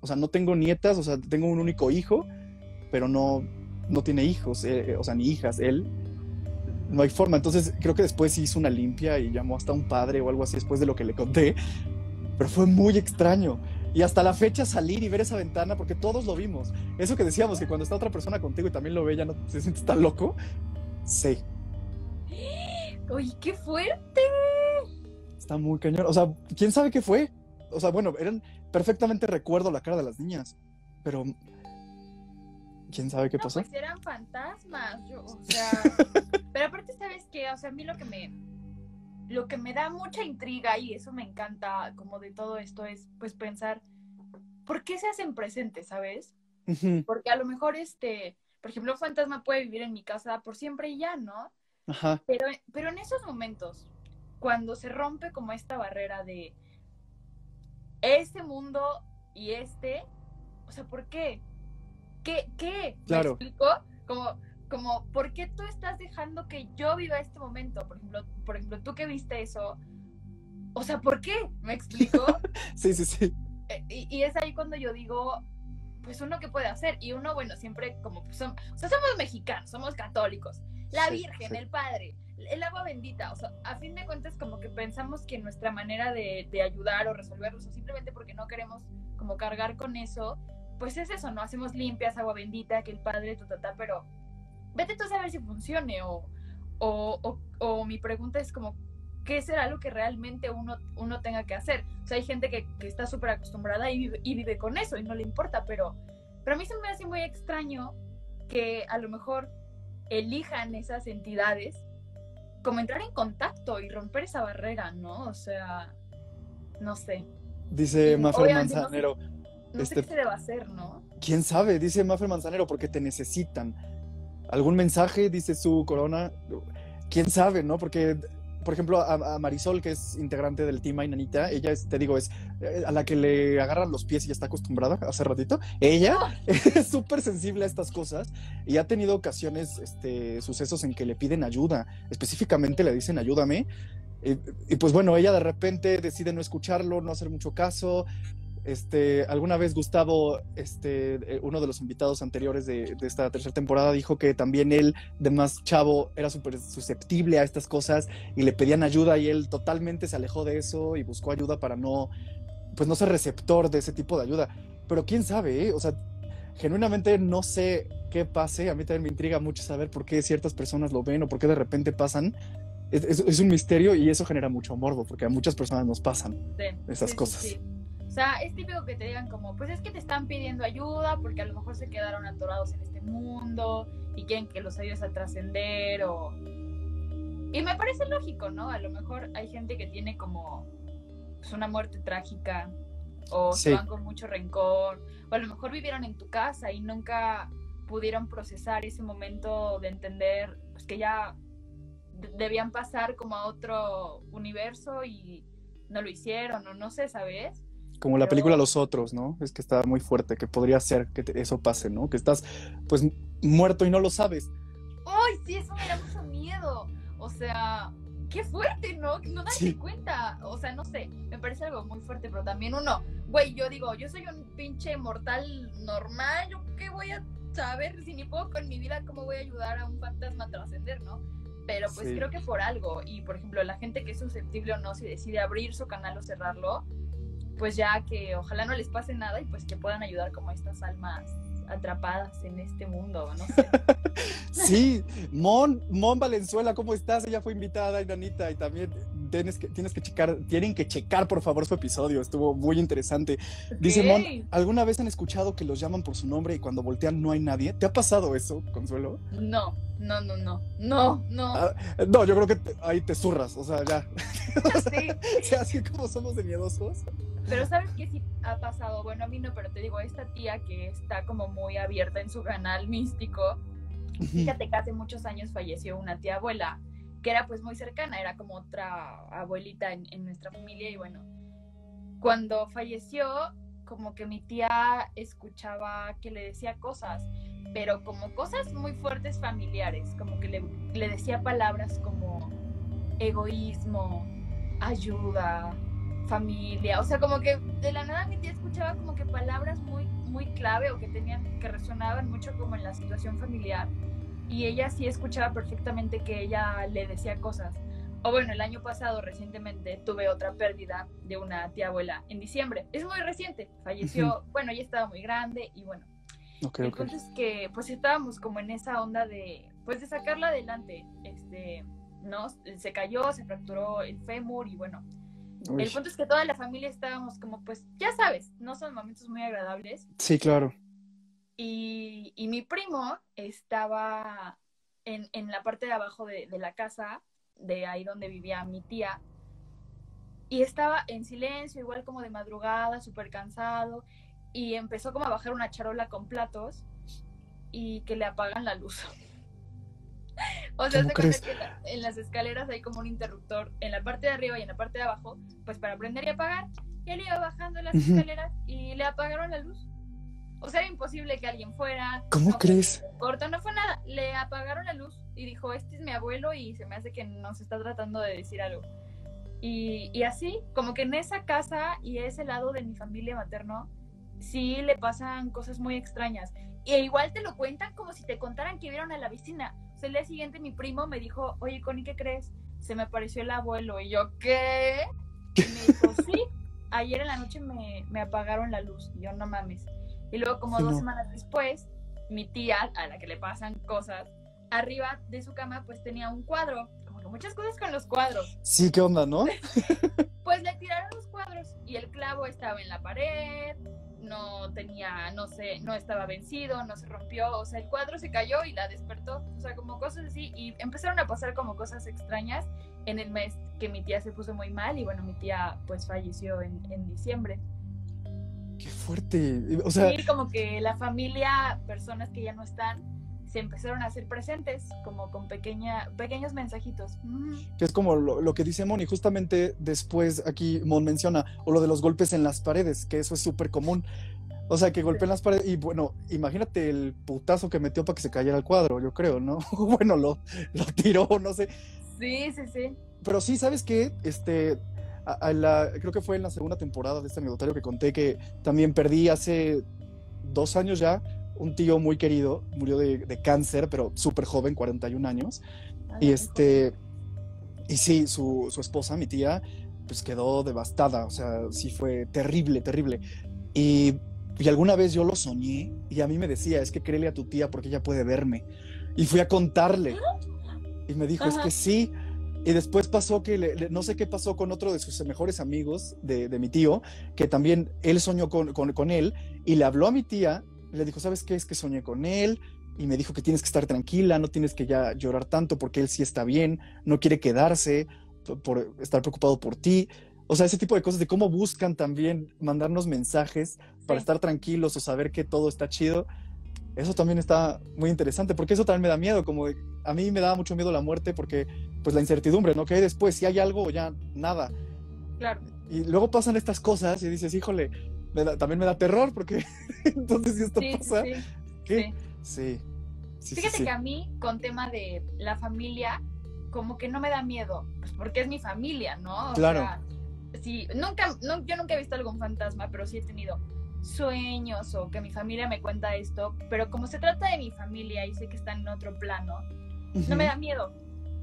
S1: o sea, no tengo nietas, o sea, tengo un único hijo, pero no, no tiene hijos, eh, o sea, ni hijas, él. No hay forma. Entonces creo que después hizo una limpia y llamó hasta un padre o algo así después de lo que le conté. Pero fue muy extraño. Y hasta la fecha salir y ver esa ventana, porque todos lo vimos. Eso que decíamos, que cuando está otra persona contigo y también lo ve, ya no se siente tan loco. Sí,
S2: Oye, qué fuerte.
S1: está muy cañón. O sea, ¿quién sabe qué fue? O sea, bueno, eran perfectamente recuerdo la cara de las niñas, pero ¿quién sabe qué
S2: No,
S1: pasó?
S2: pues eran fantasmas, yo, o sea, pero aparte sabes qué, o sea, a mí lo que me lo que me da mucha intriga y eso me encanta como de todo esto es pues pensar ¿por qué se hacen presentes, sabes? Porque a lo mejor este, por ejemplo, un fantasma puede vivir en mi casa por siempre y ya, ¿no?
S1: Ajá,
S2: Pero pero en esos momentos cuando se rompe como esta barrera de este mundo y este, o sea, ¿por qué? ¿Qué? ¿Qué? ¿Me
S1: Claro.
S2: explico? Como, como, ¿por qué tú estás dejando que yo viva este momento? Por ejemplo, por ejemplo, tú que viste eso, o sea, ¿por qué? ¿Me explico?
S1: sí, sí, sí.
S2: Eh, y, y es ahí cuando yo digo, pues uno qué puede hacer. Y uno, bueno, siempre como, pues, som- o sea, somos mexicanos, somos católicos. La
S1: Sí,
S2: Virgen,
S1: sí.
S2: el Padre, el agua bendita. O sea, a fin de cuentas, como que pensamos que nuestra manera de, de ayudar o resolverlos, o simplemente porque no queremos como cargar con eso, pues es eso, ¿no? Hacemos limpias, agua bendita, que el padre, tu tata, pero vete tú a saber si funcione o, o, o, mi pregunta es como, ¿qué será lo que realmente uno, uno tenga que hacer? O sea, hay gente que, que está súper acostumbrada y vive, y vive con eso y no le importa, pero, pero a mí se me hace muy extraño que a lo mejor elijan esas entidades como entrar en contacto y romper esa barrera, ¿no? O sea, no sé.
S1: Dice Maffer Manzanero.
S2: No sé, este, qué se debe hacer, ¿no?
S1: ¿Quién sabe? Dice Maffer Manzanero, porque te necesitan. ¿Algún mensaje? Dice su corona. ¿Quién sabe, no? Porque por ejemplo, a, Marisol, que es integrante del Team Ainanita, ella es, te digo, es eh, a la que le agarran los pies y ya está acostumbrada hace ratito. Ella es súper sensible a estas cosas y ha tenido ocasiones, este, sucesos en que le piden ayuda. Específicamente le dicen, ayúdame. y, pues bueno, ella de repente decide no escucharlo, no hacer mucho caso, este, alguna vez Gustavo, este, eh, uno de los invitados anteriores de, esta tercera temporada, dijo que también él, de más chavo, era súper susceptible a estas cosas y le pedían ayuda y él totalmente se alejó de eso y buscó ayuda para no, pues no ser receptor de ese tipo de ayuda. Pero quién sabe, ¿eh? o sea, genuinamente no sé qué pase. A mí también me intriga mucho saber por qué ciertas personas lo ven o por qué de repente pasan. Es, un misterio y eso genera mucho morbo porque a muchas personas nos pasan esas cosas.
S2: O sea, es típico que te digan como, pues es que te están pidiendo ayuda porque a lo mejor se quedaron atorados en este mundo y quieren que los ayudes a trascender o... Y me parece lógico, ¿no? A lo mejor hay gente que tiene como pues, una muerte trágica o se van con mucho rencor o a lo mejor vivieron en tu casa y nunca pudieron procesar ese momento de entender pues, que ya debían pasar como a otro universo y no lo hicieron o no sé, ¿sabes?
S1: Como la película Los Otros, ¿no? Es que está muy fuerte, que podría ser que eso pase, ¿no? Que estás, pues, muerto y no lo sabes.
S2: ¡Ay, sí! Eso me da mucho miedo. O sea, qué fuerte, ¿no? No das cuenta. O sea, no sé, me parece algo muy fuerte, pero también uno, güey, yo digo, yo soy un pinche mortal normal, ¿yo qué voy a saber si ni puedo con mi vida cómo voy a ayudar a un fantasma a trascender, ¿no? Pero pues creo que por algo, y por ejemplo, la gente que es susceptible o no, si decide abrir su canal o cerrarlo, pues ya que ojalá no les pase nada y pues que puedan ayudar como estas almas atrapadas en este mundo, no sé.
S1: sí, Mon, Mon Valenzuela, ¿cómo estás? Ella fue invitada, Inanita, y también tienes que, tienes que checar, tienen que checar por favor su episodio, estuvo muy interesante. Dice Mon, ¿alguna vez han escuchado que los llaman por su nombre y cuando voltean no hay nadie? ¿Te ha pasado eso, Consuelo?
S2: No, no, no, no, no, no.
S1: Ah, no, yo creo que ahí te zurras, o sea, ya. Sí. así como somos de miedosos.
S2: Pero ¿sabes qué sí ha pasado? Bueno, a mí no, pero te digo, esta tía que está como muy abierta en su canal místico, fíjate que hace muchos años falleció una tía abuela que era pues muy cercana, era como otra abuelita en, en nuestra familia y bueno, cuando falleció, como que mi tía escuchaba que le decía cosas, pero como cosas muy fuertes familiares, como que le, le decía palabras como egoísmo, ayuda, familia, o sea, como que de la nada mi tía escuchaba como que palabras muy, muy clave o que tenían, que resonaban mucho como en la situación familiar y ella sí escuchaba perfectamente que ella le decía cosas. O bueno, el año pasado recientemente tuve otra pérdida de una tía abuela en diciembre. Es muy reciente, falleció, bueno, ella estaba muy grande y bueno. Entonces que pues estábamos como en esa onda de pues de sacarla adelante, este, ¿no? Se cayó, se fracturó el fémur y bueno, el punto es que toda la familia estábamos como, pues, ya sabes, no son momentos muy agradables.
S1: Sí, claro.
S2: Y, y mi primo estaba en, en, la parte de abajo de, de la casa, de ahí donde vivía mi tía, y estaba en silencio, igual como de madrugada, súper cansado, y empezó como a bajar una charola con platos y que le apagan la luz. O sea, que en las escaleras hay como un interruptor en la parte de arriba y en la parte de abajo, pues para prender y apagar. Y él iba bajando las escaleras y le apagaron la luz. O sea, era imposible que alguien fuera.
S1: ¿Cómo crees?
S2: Corto, no fue nada. Le apagaron la luz y dijo, este es mi abuelo y se me hace que nos está tratando de decir algo. Y, y así, como que en esa casa y ese lado de mi familia materno, sí le pasan cosas muy extrañas. Y igual te lo cuentan como si te contaran que vieron a la vecina el día siguiente mi primo me dijo, oye, Connie, ¿qué crees? Se me apareció el abuelo. Y yo, ¿qué? Y me dijo, sí, ayer en la noche me, apagaron la luz. Y yo, no mames. Y luego como dos semanas después, mi tía, a la que le pasan cosas, arriba de su cama pues tenía un cuadro, como que muchas cosas con los cuadros.
S1: Sí, ¿qué onda, no?
S2: pues le tiraron los cuadros y el clavo estaba en la pared, no tenía, no sé, no estaba vencido, no se rompió, o sea, el cuadro se cayó y la despertó, o sea, como cosas así, y empezaron a pasar como cosas extrañas en el mes que mi tía se puso muy mal y bueno, mi tía pues falleció en, en diciembre.
S1: Qué fuerte, o sea...
S2: Sí, como que la familia, personas que ya no están, se empezaron a hacer presentes, como con pequeña, pequeños mensajitos.
S1: Que es como lo, que dice Mon, y justamente después aquí Mon menciona, o lo de los golpes en las paredes, que eso es súper común. O sea, que golpeen las paredes, y bueno, imagínate el putazo que metió para que se cayera el cuadro, yo creo, ¿no? bueno, lo, lo tiró, no sé.
S2: Sí, sí, sí.
S1: Pero sí, ¿sabes qué? Este, la, creo que fue en la segunda temporada de este anecdotario que conté que también perdí hace dos años ya un tío muy querido, murió de, cáncer, pero súper joven, 41 años. y este, y sí, su, su, esposa, mi tía, pues quedó devastada, o sea, sí fue terrible, terrible. Y, y, alguna vez yo lo soñé y a mí me decía, es que créele a tu tía porque ella puede verme. Y fui a contarle. Y me dijo, es que sí. Y después pasó que, no sé qué pasó con otro de sus mejores amigos de, de mi tío, que también él soñó con, con, con, él y le habló a mi tía le dijo, ¿sabes qué? Es que soñé con él y me dijo que tienes que estar tranquila, no tienes que ya llorar tanto porque él sí está bien, no quiere quedarse por estar preocupado por ti. O sea, ese tipo de cosas de cómo buscan también mandarnos mensajes para estar tranquilos o saber que todo está chido. Eso también está muy interesante porque eso también me da miedo, como a mí me da mucho miedo la muerte porque pues la incertidumbre, ¿no? Que hay después, si hay algo o ya nada.
S2: Claro.
S1: Y luego pasan estas cosas y dices, híjole, también me da terror porque entonces si esto pasa, sí, ¿qué? Sí.
S2: Fíjate que a mí con tema de la familia, como que no me da miedo, pues porque es mi familia, ¿no?
S1: claro.
S2: sí, nunca, yo nunca he visto algún fantasma, pero sí he tenido sueños o que mi familia me cuenta esto, pero como se trata de mi familia y sé que está en otro plano, no me da miedo.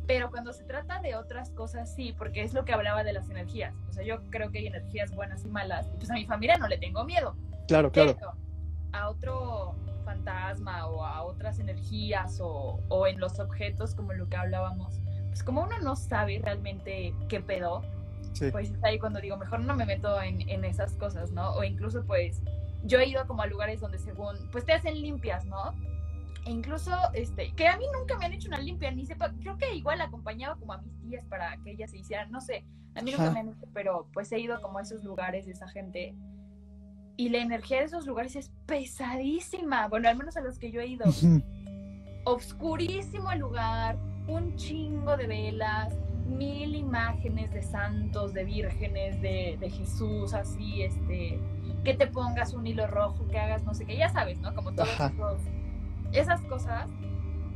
S2: Pero cuando se trata de otras cosas, sí, porque es lo que hablaba de las energías. O sea, yo creo que hay energías buenas y malas. Y pues a mi familia no le tengo miedo.
S1: Claro, claro.
S2: a otro fantasma o a otras energías o, o, en los objetos, como lo que hablábamos, pues como uno no sabe realmente qué pedo, pues está ahí cuando digo, mejor no me meto en, en esas cosas, ¿no? O incluso pues yo he ido como a lugares donde según, pues te hacen limpias, ¿no? E incluso, este, que a mí nunca me han hecho una limpia, ni sepa, creo que igual acompañaba como a mis tías para que ellas se hicieran, no sé, a mí nunca me han hecho, pero pues he ido como a esos lugares de esa gente. Y la energía de esos lugares es pesadísima, bueno, al menos a los que yo he ido. Obscurísimo el lugar, un chingo de velas, mil imágenes de santos, de vírgenes, de, de, Jesús, así, este, que te pongas un hilo rojo, que hagas no sé qué, ya sabes, ¿no? Como todos esas cosas.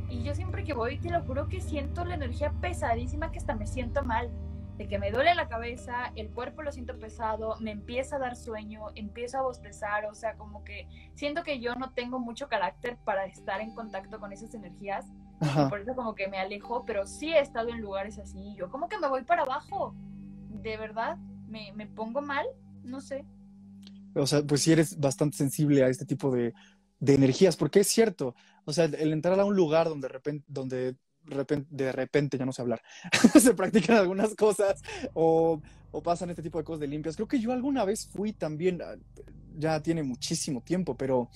S2: Y yo siempre que voy, te lo juro que siento la energía pesadísima que hasta me siento mal. De que me duele la cabeza, el cuerpo lo siento pesado, me empieza a dar sueño, empiezo a bostezar, o sea, como que siento que yo no tengo mucho carácter para estar en contacto con esas energías. por eso como que me alejo, pero sí he estado en lugares así. Yo como que me voy para abajo. De verdad, me, me pongo mal, no sé.
S1: O sea, pues sí eres bastante sensible a este tipo de, de energías, porque es cierto, o sea, el entrar a un lugar donde de repente, donde de repente, ya no sé hablar, se practican algunas cosas o, o, pasan este tipo de cosas de limpias. Creo que yo alguna vez fui también, ah, ya tiene muchísimo tiempo, pero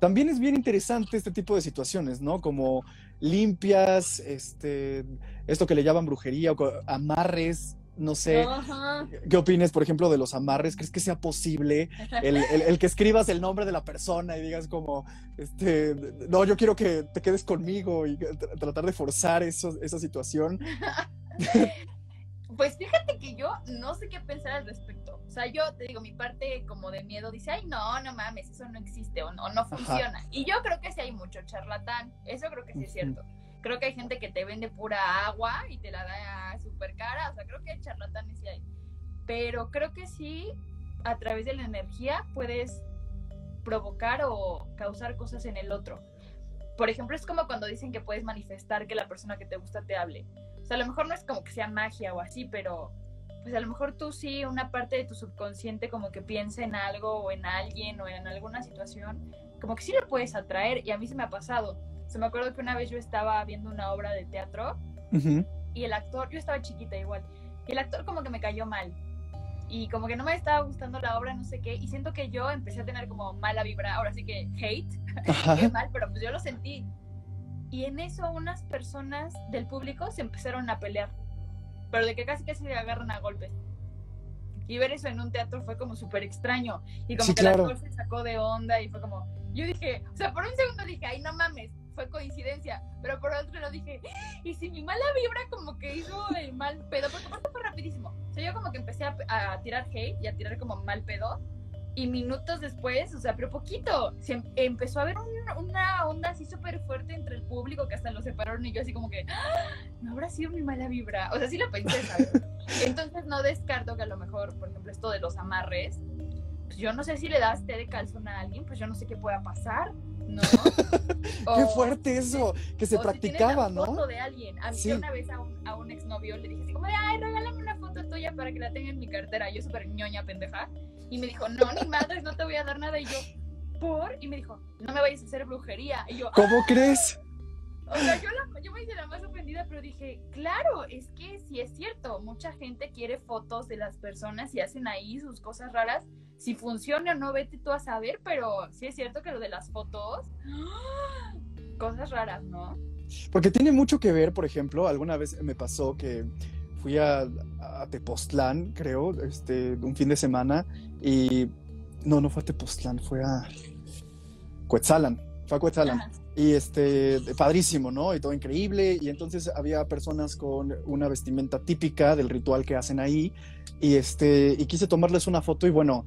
S1: también es bien interesante este tipo de situaciones, ¿no? Como limpias, este, esto que le llaman brujería o amarres, no sé, ¿qué opines, por ejemplo, de los amarres? ¿Crees que sea posible el, que escribas el nombre de la persona y digas como, este, no, yo quiero que te quedes conmigo y tratar de forzar eso, esa situación?
S2: Pues fíjate que yo no sé qué pensar al respecto. O sea, yo te digo, mi parte como de miedo dice, ay, no, no mames, eso no existe o no, no funciona. Y yo creo que sí hay mucho charlatán, eso creo que sí es cierto creo que hay gente que te vende pura agua y te la da súper cara, o sea, creo que hay charlatanes sí hay. Pero creo que sí, a través de la energía puedes provocar o causar cosas en el otro. Por ejemplo, es como cuando dicen que puedes manifestar que la persona que te gusta te hable. O sea, a lo mejor no es como que sea magia o así, pero pues a lo mejor tú sí, una parte de tu subconsciente como que piensa en algo o en alguien o en alguna situación, como que sí lo puedes atraer y a mí se me ha pasado. Se me acuerdo que una vez yo estaba viendo una obra de teatro y el actor, yo estaba chiquita igual, y el actor como que me cayó mal y como que no me estaba gustando la obra, no sé qué, y siento que yo empecé a tener como mala vibra, ahora sí que hate, qué mal, pero pues yo lo sentí. Y en eso unas personas del público se empezaron a pelear, pero de que casi casi se agarran a golpes. Y ver eso en un teatro fue como súper extraño. Y como que la el se sacó de onda y fue como, yo dije, o sea, por un segundo dije, ay, no mames, fue coincidencia, pero por otro lo dije, y si mi mala vibra como que hizo el mal pedo, porque aparte fue rapidísimo. O sea, yo como que empecé a, a tirar hate y a tirar como mal pedo, y minutos después, o sea, pero poquito, se em, empezó a haber una onda así súper fuerte entre el público que hasta lo separaron y yo así como que, ¡Ah! no habrá sido mi mala vibra. O sea, sí lo pensé, ¿sabes? Entonces no descarto que a lo mejor, por ejemplo, esto de los amarres, pues yo no sé si le das té de calzón a alguien, pues yo no sé qué pueda pasar. ¿No?
S1: Qué fuerte eso, que se practicaba,
S2: si
S1: ¿no?
S2: foto de alguien. A mí una vez a un, a un exnovio le dije así como de, ay, regálame una foto tuya para que la tenga en mi cartera. Yo súper ñoña, pendeja. Y me dijo, no, ni madres, no te voy a dar nada. Y yo, ¿por? Y me dijo, no me vayas a hacer brujería. Y yo,
S1: ¿cómo crees?
S2: O sea, yo, yo me hice la más ofendida, pero dije, claro, es que sí es cierto, mucha gente quiere fotos de las personas y hacen ahí sus cosas raras. Si funciona o no, vete tú a saber, pero sí es cierto que lo de las fotos, cosas raras, ¿no?
S1: Porque tiene mucho que ver, por ejemplo, alguna vez me pasó que fui a, a Tepoztlán, creo, este, un fin de semana, y no, no fue a Tepoztlán, fue a Cuetzalan, fue a Cuetzalan. Y este, padrísimo, ¿no? Y todo increíble. Y entonces había personas con una vestimenta típica del ritual que hacen ahí. Y este, y quise tomarles una foto y bueno,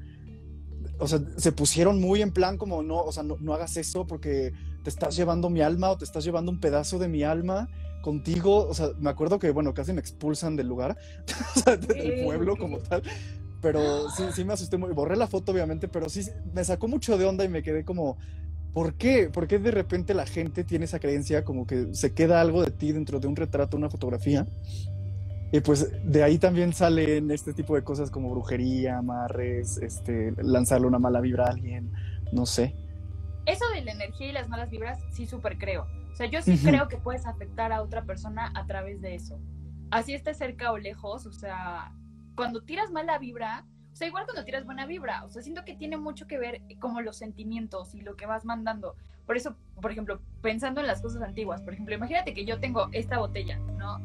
S1: o sea, se pusieron muy en plan como, no, o sea, no, no hagas eso porque te estás llevando mi alma o te estás llevando un pedazo de mi alma contigo. O sea, me acuerdo que, bueno, casi me expulsan del lugar, del pueblo como tal. Pero sí, sí me asusté muy. Borré la foto, obviamente, pero sí me sacó mucho de onda y me quedé como, ¿Por qué? ¿Por qué de repente la gente tiene esa creencia como que se queda algo de ti dentro de un retrato, una fotografía? Y pues de ahí también salen este tipo de cosas como brujería, amarres, este, lanzarle una mala vibra a alguien, no sé.
S2: Eso de la energía y las malas vibras, sí súper creo. O sea, yo sí creo que puedes afectar a otra persona a través de eso. Así esté cerca o lejos, o sea, cuando tiras mala vibra, o sea, igual cuando tiras buena vibra, o sea, siento que tiene mucho que ver como los sentimientos y lo que vas mandando. Por eso, por ejemplo, pensando en las cosas antiguas, por ejemplo, imagínate que yo tengo esta botella, ¿no?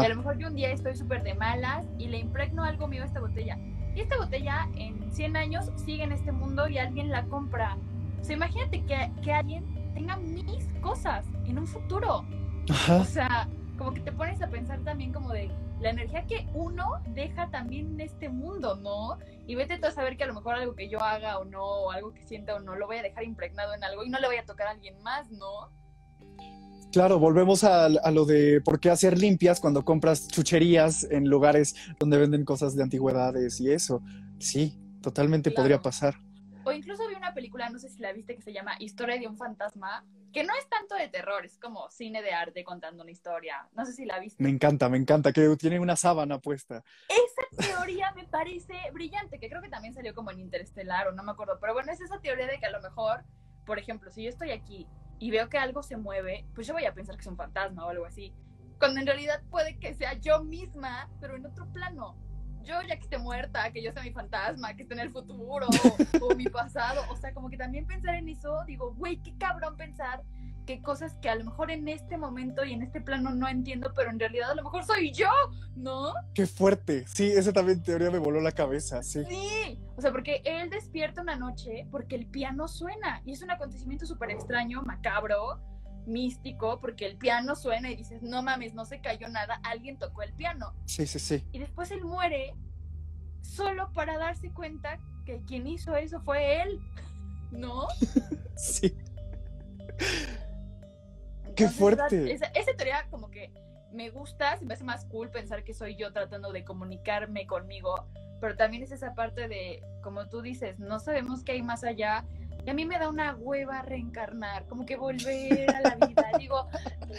S2: Y a lo mejor yo un día estoy súper de malas y le impregno algo mío a esta botella. Y esta botella en 100 años sigue en este mundo y alguien la compra. O sea, imagínate que, que alguien tenga mis cosas en un futuro. O sea, como que te pones a pensar también como de la energía que uno deja también en este mundo, ¿no? Y vete tú a saber que a lo mejor algo que yo haga o no, o algo que sienta o no, lo voy a dejar impregnado en algo y no le voy a tocar a alguien más, ¿no?
S1: Claro, volvemos a, lo de por qué hacer limpias cuando compras chucherías en lugares donde venden cosas de antigüedades y eso. Sí, totalmente podría pasar.
S2: O incluso vi una película, no sé si la viste, que se llama Historia de un fantasma, que no es tanto de terror, es como cine de arte contando una historia. No sé si la viste.
S1: Me encanta, me encanta, que tiene una sábana puesta.
S2: Esa teoría me parece brillante, que creo que también salió como en Interestelar o no me acuerdo, pero bueno, es esa teoría de que a lo mejor, por ejemplo, si yo estoy aquí y veo que algo se mueve, pues yo voy a pensar que es un fantasma o algo así. Cuando en realidad puede que sea yo misma, pero en otro plano yo ya que esté muerta, que yo sea mi fantasma, que esté en el futuro o, mi pasado, o sea, como que también pensar en eso, digo, güey, qué cabrón pensar que cosas que a lo mejor en este momento y en este plano no entiendo, pero en realidad a lo mejor soy yo, ¿no?
S1: Qué fuerte, sí, esa también teoría me voló la cabeza, sí.
S2: Sí, o sea, porque él despierta una noche porque el piano suena y es un acontecimiento súper extraño, macabro, místico porque el piano suena y dices, no mames, no se cayó nada, alguien tocó el piano.
S1: Sí, sí, sí.
S2: Y después él muere solo para darse cuenta que quien hizo eso fue él, ¿no?
S1: sí. Qué fuerte.
S2: Esa, teoría como que me gusta, se me hace más cool pensar que soy yo tratando de comunicarme conmigo, pero también es esa parte de, como tú dices, no sabemos qué hay más allá Y a mí me da una hueva reencarnar, como que volver a la vida. Digo,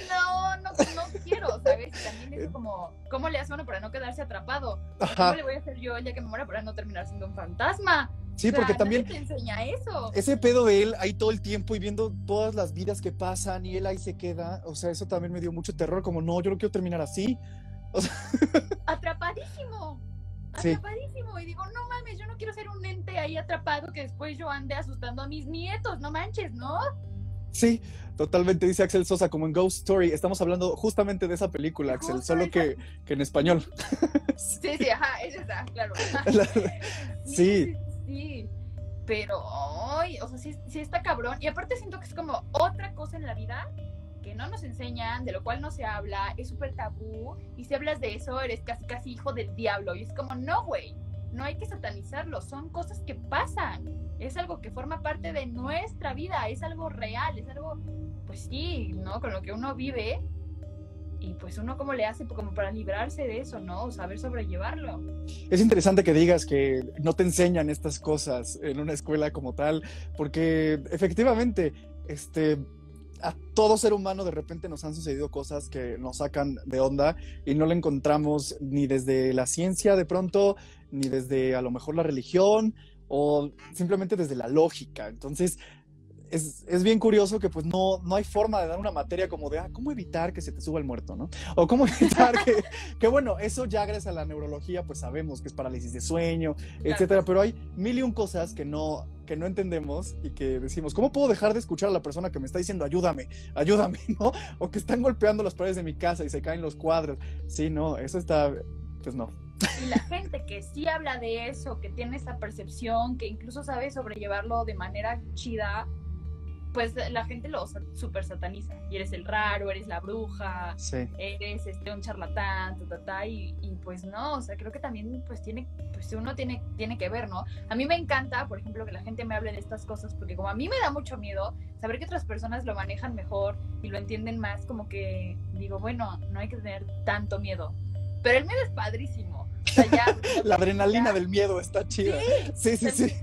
S2: no, no, no quiero, ¿sabes? también es como, ¿cómo le hace uno para no quedarse atrapado? ¿Cómo le voy a hacer yo día que me muera para no terminar siendo un fantasma?
S1: Sí, porque también
S2: te enseña eso.
S1: Ese pedo de él ahí todo el tiempo y viendo todas las vidas que pasan y él ahí se queda, o sea, eso también me dio mucho terror, como no, yo no quiero terminar así.
S2: Atrapadísimo. Atrapadísimo. Y digo, no mames, yo no quiero ser un ente ahí atrapado que después yo ande asustando a mis nietos, no manches, ¿no?
S1: Sí, totalmente, dice Axel Sosa, como en Ghost Story. Estamos hablando justamente de esa película, Axel, solo que, que, en español.
S2: Sí, sí, ajá, es esa, claro.
S1: sí.
S2: Sí, pero, ay, o sea, sí, sí está cabrón. Y aparte siento que es como otra cosa en la vida no nos enseñan, de lo cual no se habla, es súper tabú. Y si hablas de eso, eres casi, casi hijo del diablo. Y es como, no, güey, no hay que satanizarlo, son cosas que pasan. Es algo que forma parte de nuestra vida, es algo real, es algo, pues sí, ¿no? Con lo que uno vive y pues uno cómo le hace como para librarse de eso, ¿no? Saber sobrellevarlo.
S1: Es interesante que digas que no te enseñan estas cosas en una escuela como tal, porque efectivamente, este, a todo ser humano de repente nos han sucedido cosas que nos sacan de onda y no lo encontramos ni desde la ciencia de pronto, ni desde a lo mejor la religión o simplemente desde la lógica. Entonces, es, bien curioso que pues no, no hay forma de dar una materia como de, ah, ¿cómo evitar que se te suba el muerto, no? O cómo evitar que, que bueno, eso ya gracias a la neurología pues sabemos que es parálisis de sueño, etcétera, pero hay mil y un cosas que no, que no entendemos y que decimos, ¿cómo puedo dejar de escuchar a la persona que me está diciendo, ayúdame, ayúdame, ¿no? O que están golpeando las paredes de mi casa y se caen los cuadros. Sí, no, eso está, pues no.
S2: Y la gente que sí habla de eso, que tiene esa percepción, que incluso sabe sobrellevarlo de manera chida, pues la gente lo super sataniza. Y eres el raro, eres la bruja, eres este, un charlatán, y, y, pues no, o sea, creo que también pues tiene, pues uno tiene, tiene que ver, ¿no? A mí me encanta, por ejemplo, que la gente me hable de estas cosas, porque como a mí me da mucho miedo, saber que otras personas lo manejan mejor y lo entienden más, como que digo, bueno, no hay que tener tanto miedo. Pero el miedo es padrísimo.
S1: la adrenalina del miedo está chida. Sí, sí, sí.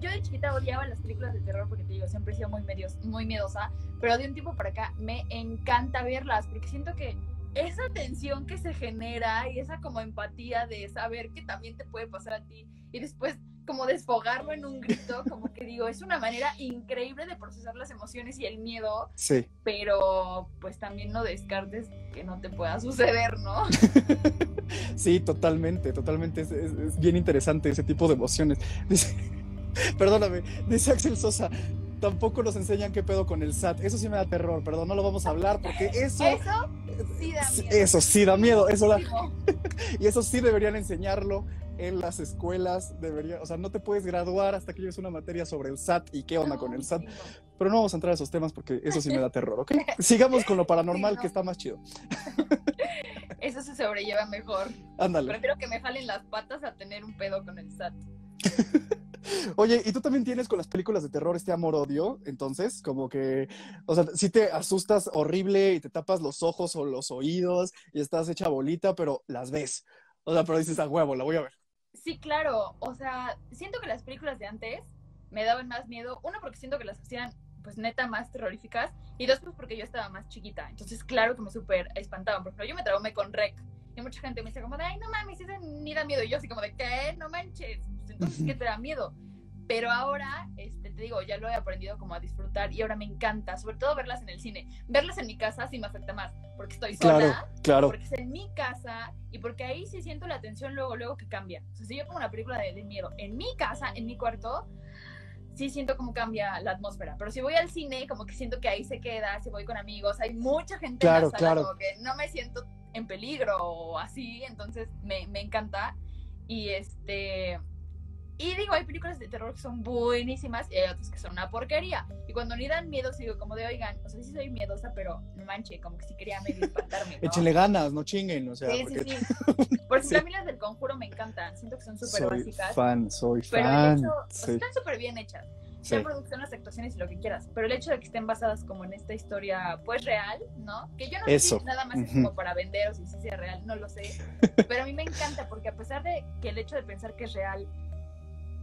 S2: Yo de chiquita odiaba las películas de terror porque te digo, siempre he sido muy, medios, muy miedosa, pero de un tiempo para acá me encanta verlas porque siento que esa tensión que se genera y esa como empatía de saber que también te puede pasar a ti y después como desfogarlo en un grito, como que digo, es una manera increíble de procesar las emociones y el miedo.
S1: Sí.
S2: Pero pues también no descartes que no te pueda suceder, ¿no?
S1: sí, totalmente, totalmente. Es, bien interesante ese tipo de emociones. Perdóname, dice Axel Sosa, tampoco nos enseñan qué pedo con el SAT. Eso sí me da terror, perdón, no lo vamos a hablar porque eso...
S2: Eso sí da miedo.
S1: Eso sí da miedo, eso da... y eso sí deberían enseñarlo en las escuelas, debería, o sea, no te puedes graduar hasta que lleves una materia sobre el SAT y qué onda con el SAT. Pero no vamos a entrar a esos temas porque eso sí me da terror, ¿ok? Sigamos con lo paranormal que está más chido.
S2: Eso se sobrelleva mejor.
S1: Ándale.
S2: Prefiero que me jalen las patas a tener un pedo con el SAT.
S1: Oye, ¿y tú también tienes con las películas de terror este amor-odio? Entonces, como que, o sea, si te asustas horrible y te tapas los ojos o los oídos y estás hecha bolita, pero las ves. O sea, pero dices a huevo, la voy a ver.
S2: Sí, claro. O sea, siento que las películas de antes me daban más miedo. Uno, porque siento que las hacían, pues neta, más terroríficas. Y dos, pues porque yo estaba más chiquita. Entonces, claro que me súper espantaban. Por ejemplo, yo me traumé con Rec. Y mucha gente me dice como de, ay, no mames, ese ni da miedo. Y yo así como de, ¿qué? No manches. Pues, entonces, ¿qué te da miedo? Pero ahora, este, te digo, ya lo he aprendido como a disfrutar y ahora me encanta, sobre todo verlas en el cine. Verlas en mi casa sí me afecta más, porque estoy sola,
S1: claro,
S2: porque es en mi casa y porque ahí sí siento la tensión luego, luego que cambia. O sea, si yo pongo una película de, miedo en mi casa, en mi cuarto, sí siento cómo cambia la atmósfera. Pero si voy al cine, como que siento que ahí se queda, si voy con amigos, hay mucha gente
S1: claro,
S2: en la
S1: sala,
S2: como que no me siento en peligro o así, entonces me, me encanta. Y este, y digo, hay películas de terror que son buenísimas y hay otras que son una porquería. Y cuando ni dan miedo, sigo como de, oigan, o sea, sí soy miedosa, pero no manche, como que sí quería medio espantarme. ¿no?
S1: Échenle ganas, no chinguen, o sea.
S2: Sí, sí, sí. Por ejemplo, a mí las del conjuro me encantan, siento que son súper básicas.
S1: fan, soy
S2: pero
S1: fan.
S2: Pero están súper bien hechas. Sean producciones, actuaciones y lo que quieras. Pero el hecho de que estén basadas como en esta historia, pues real, ¿no? Que yo no sé si nada más es como para vender o si sí sea real, no lo sé. Pero a mí me encanta porque a pesar de que el hecho de pensar que es real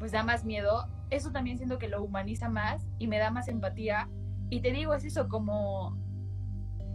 S2: pues da más miedo, eso también siento que lo humaniza más y me da más empatía. Y te digo, es eso, como,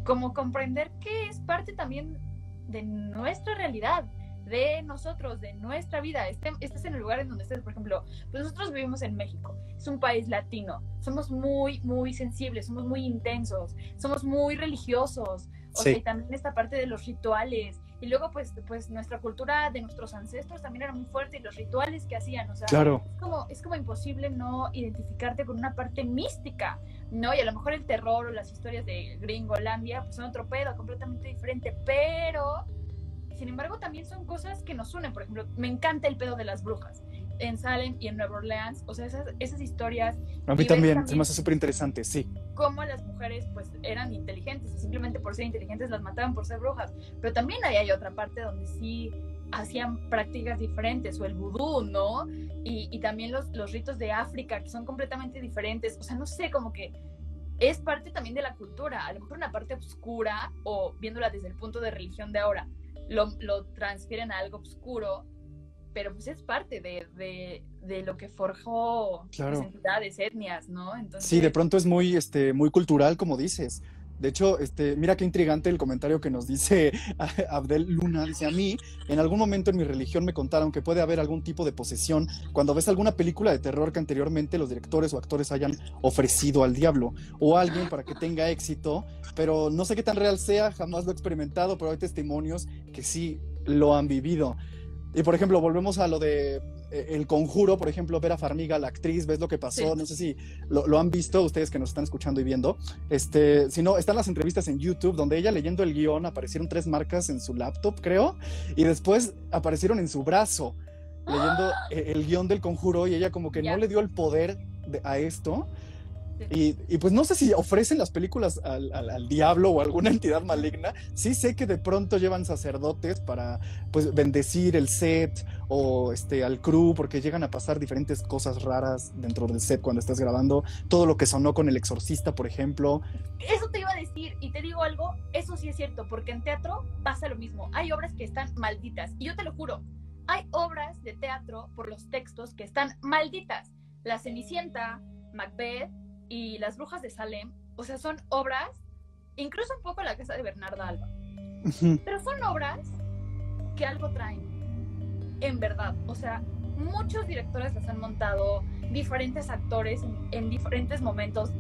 S2: como comprender que es parte también de nuestra realidad, de nosotros, de nuestra vida. Este, es en el lugar en donde estés, por ejemplo, pues nosotros vivimos en México, es un país latino, somos muy, muy sensibles, somos muy intensos, somos muy religiosos, o sea, y también esta parte de los rituales, y luego pues, pues nuestra cultura de nuestros ancestros también era muy fuerte y los rituales que hacían, o sea,
S1: claro.
S2: es, como, es como imposible no identificarte con una parte mística, ¿no? Y a lo mejor el terror o las historias de Gringolandia pues son otro pedo completamente diferente, pero sin embargo, también son cosas que nos unen. Por ejemplo, me encanta el pedo de las brujas en Salem y en Nueva Orleans. O sea, esas, esas historias.
S1: A mí también, se me hace súper interesante, sí.
S2: Cómo las mujeres, pues, eran inteligentes y simplemente por ser inteligentes las mataban por ser brujas. Pero también ahí hay otra parte donde sí hacían prácticas diferentes, o el vudú, ¿no? Y, y también los, los ritos de África, que son completamente diferentes. O sea, no sé, como que es parte también de la cultura, a lo mejor una parte oscura o viéndola desde el punto de religión de ahora, lo, lo transfieren a algo oscuro, pero pues es parte de, de, de lo que forjó
S1: claro.
S2: entidades, etnias, ¿no?
S1: Entonces... Sí, de pronto es muy, este, muy cultural, como dices. De hecho, este, mira qué intrigante el comentario que nos dice Abdel Luna. Dice, a mí, en algún momento en mi religión me contaron que puede haber algún tipo de posesión cuando ves alguna película de terror que anteriormente los directores o actores hayan ofrecido al diablo o a alguien para que tenga éxito, pero no sé qué tan real sea, jamás lo he experimentado, pero hay testimonios que sí lo han vivido. Y por ejemplo, volvemos a lo de eh, el conjuro, por ejemplo, Vera Farmiga, la actriz, ves lo que pasó, sí. no sé si lo, lo, han visto ustedes que nos están escuchando y viendo, este, si no, están las entrevistas en YouTube donde ella leyendo el guion aparecieron tres marcas en su laptop, creo, y después aparecieron en su brazo leyendo ¡Ah! el guion del conjuro y ella como que yeah. no le dio el poder de, a esto y, pues no sé si ofrecen las películas al, diablo o alguna entidad maligna. Sí sé que de pronto llevan sacerdotes para pues bendecir el set o este al crew porque llegan a pasar diferentes cosas raras dentro del set cuando estás grabando. Todo lo que sonó con el exorcista, por ejemplo.
S2: Eso te iba a decir y te digo algo, eso sí es cierto, porque en teatro pasa lo mismo. Hay obras que están malditas y yo te lo juro, hay obras de teatro por los textos que están malditas. La Cenicienta, Macbeth, y Las Brujas de Salem, o sea, son obras, incluso un poco la casa de Bernarda Alba, uh -huh. pero son obras que algo traen, en verdad, o sea, muchos directores las han montado, diferentes actores en, en diferentes momentos,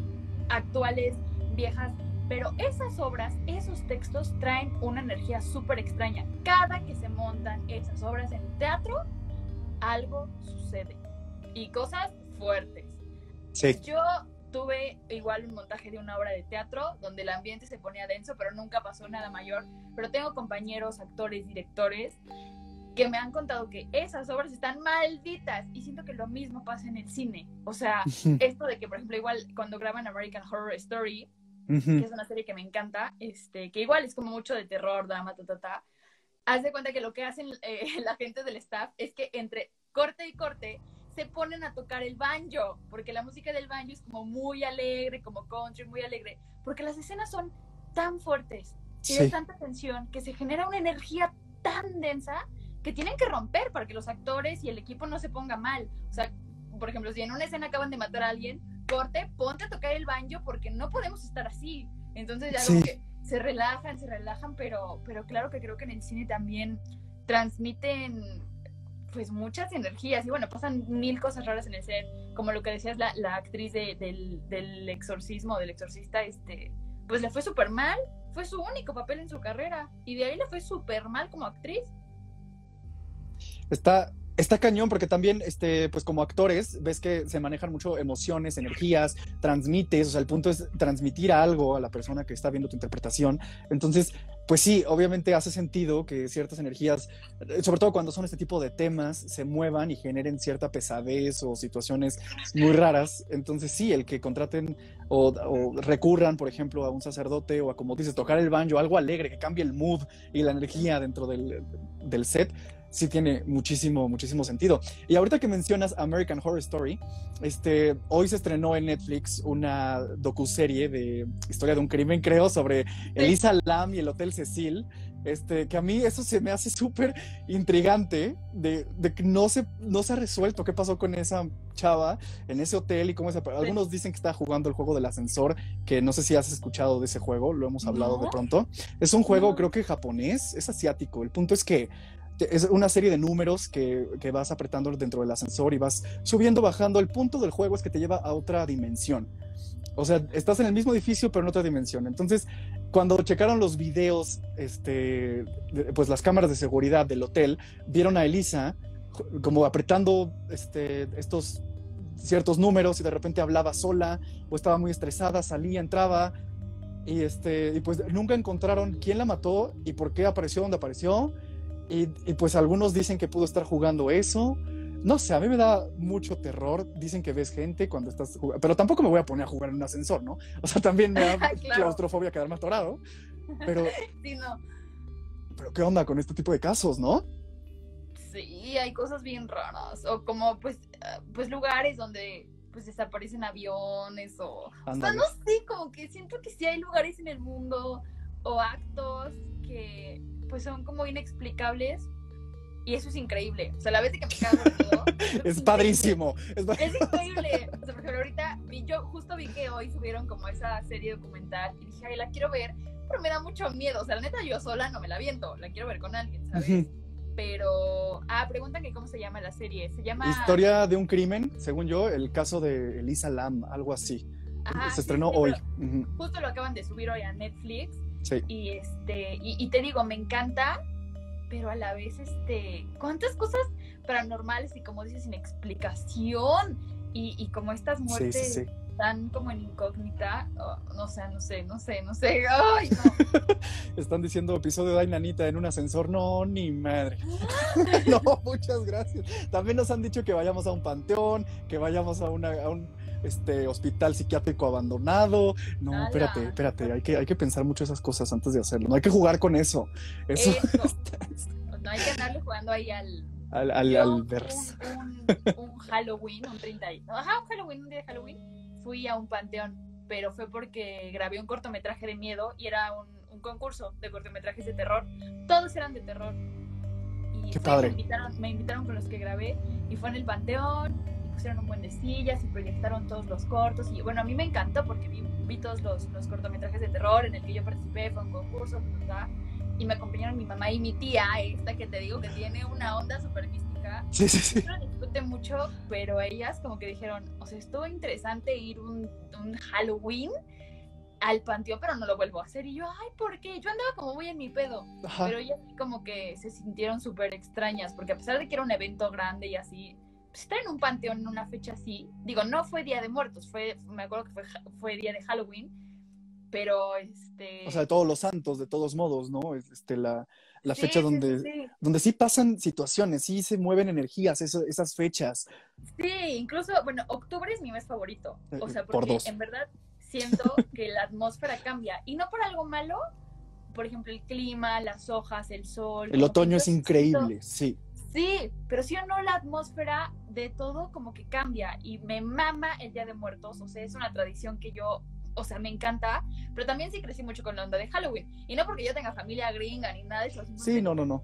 S2: actuales, viejas, pero esas obras, esos textos traen una energía súper extraña. Cada que se montan esas obras en teatro, algo sucede y cosas fuertes.
S1: Sí.
S2: Yo tuve igual un montaje de una obra de teatro donde el ambiente se ponía denso, pero nunca pasó nada mayor. Pero tengo compañeros, actores, directores que me han contado que esas obras están malditas y siento que lo mismo pasa en el cine. O sea, esto de que, por ejemplo, igual cuando graban American Horror Story, uh -huh. que es una serie que me encanta, este, que igual es como mucho de terror, drama, ta, ta, ta, haz de cuenta que lo que hacen eh, la gente del staff es que entre corte y corte se ponen a tocar el banjo, porque la música del banjo es como muy alegre, como country, muy alegre, porque las escenas son tan fuertes y sí. tanta tensión que se genera una energía tan densa que tienen que romper para que los actores y el equipo no se ponga mal. O sea, por ejemplo, si en una escena acaban de matar a alguien, corte, ponte a tocar el banjo porque no podemos estar así. Entonces ya sí. como que se relajan, se relajan, pero, pero claro que creo que en el cine también transmiten pues muchas energías y bueno, pasan mil cosas raras en el set, como lo que decías la, la actriz de, del, del, exorcismo, del exorcista, este, pues le fue súper mal, fue su único papel en su carrera y de ahí le fue súper mal como actriz.
S1: Está, Está cañón porque también, este, pues como actores, ves que se manejan mucho emociones, energías, transmites, o sea, el punto es transmitir algo a la persona que está viendo tu interpretación. Entonces, pues sí, obviamente hace sentido que ciertas energías, sobre todo cuando son este tipo de temas, se muevan y generen cierta pesadez o situaciones muy raras. Entonces sí, el que contraten o, o recurran, por ejemplo, a un sacerdote o a, como dices, tocar el banjo, algo alegre, que cambie el mood y la energía dentro del, del set, sí tiene muchísimo, muchísimo sentido. Y ahorita que mencionas American Horror Story, este, hoy se estrenó en Netflix una docuserie de historia de un crimen, creo, sobre Elisa Lam y el Hotel Cecil. Este, que a mí eso se me hace súper intrigante de, de, que no se, no se ha resuelto qué pasó con esa chava en ese hotel y cómo se... Algunos dicen que está jugando el juego del ascensor, que no sé si has escuchado de ese juego, lo hemos hablado de pronto. Es un juego creo que japonés, es asiático. El punto es que es una serie de números que, que, vas apretando dentro del ascensor y vas subiendo, bajando. El punto del juego es que te lleva a otra dimensión. O sea, estás en el mismo edificio, pero en otra dimensión. Entonces, cuando checaron los videos, este, pues las cámaras de seguridad del hotel, vieron a Elisa como apretando este, estos ciertos números y de repente hablaba sola o estaba muy estresada, salía, entraba y, este, y pues nunca encontraron quién la mató y por qué apareció donde apareció y, pues algunos dicen que pudo estar jugando eso. No sé, a mí me da mucho terror. Dicen que ves gente cuando estás jugando, pero tampoco me voy a poner a jugar en un ascensor, ¿no? O sea, también me da claustrofobia quedarme atorado. Pero,
S2: sí, no.
S1: pero ¿qué onda con este tipo de casos, no?
S2: Sí, hay cosas bien raras. O como, pues, pues lugares donde pues desaparecen aviones o... O sea, no sé, como que siento que sí hay lugares en el mundo o actos que pues son como inexplicables y eso es increíble. O sea, la vez de que me cago todo.
S1: es, padrísimo.
S2: Es, increíble. O sea, por ejemplo, ahorita vi, yo justo vi que hoy subieron como esa serie documental y dije, ay, la quiero ver, pero me da mucho miedo. O sea, la neta, yo sola no me la viento. La quiero ver con alguien, ¿sabes? Pero, ah, preguntan que cómo se llama la serie. Se llama.
S1: Historia de un crimen, según yo, el caso de Elisa Lam, algo así. se estrenó hoy.
S2: Justo lo acaban de subir hoy a Netflix. Y este, y, te digo, me encanta, pero a la vez, este, cuántas cosas paranormales y como dices, sin explicación. Y, y como estas muertes están como en incógnita, oh, no sé, no sé, no sé, no sé. Ay, no.
S1: Están diciendo episodio de Ainanita en un ascensor. No, ni madre. no, muchas gracias. También nos han dicho que vayamos a un panteón, que vayamos a, una, a un este hospital psiquiátrico abandonado. No, espérate, espérate, hay que, hay que pensar mucho esas cosas antes de hacerlo. No hay que jugar con eso. Eso.
S2: no hay que andarle jugando ahí al.
S1: Al, al, al
S2: un, un, Halloween, un 30. Ajá, un Halloween, un día de Halloween. Fui a un panteón, pero fue porque grabé un cortometraje de miedo y era un, un concurso de cortometrajes de terror. Todos eran de terror. Y
S1: Qué padre.
S2: Me invitaron, me invitaron con los que grabé y fue en el panteón pusieron un buen de sillas y proyectaron todos los cortos. Y bueno, a mí me encantó porque vi, vi todos los, los, cortometrajes de terror en el que yo participé, fue un concurso, y me acompañaron mi mamá y mi tía, esta que te digo que tiene una onda súper mística.
S1: Sí, sí, sí.
S2: Yo lo disfruté mucho, pero ellas como que dijeron, o sea, estuvo interesante ir un, un Halloween al panteón, pero no lo vuelvo a hacer. Y yo, ay, ¿por qué? Yo andaba como muy en mi pedo. Pero ellas como que se sintieron súper extrañas, porque a pesar de que era un evento grande y así, estar en un panteón en una fecha así, digo, no fue Día de Muertos, fue, me acuerdo que fue, fue Día de Halloween, pero este...
S1: O sea, de todos los santos, de todos modos, ¿no? Este, la, la fecha donde, sí, donde sí pasan situaciones, sí se mueven energías, esas fechas.
S2: Sí, incluso, bueno, octubre es mi mes favorito, o sea, porque en verdad siento que la atmósfera cambia, y no por algo malo, por ejemplo, el clima, las hojas, el sol.
S1: El otoño es increíble, sí.
S2: Sí, pero sí o no la atmósfera de todo como que cambia y me mama el Día de Muertos, o sea, es una tradición que yo, o sea, me encanta, pero también sí crecí mucho con la onda de Halloween y no porque yo tenga familia gringa ni nada de eso.
S1: Sí, no, no, no.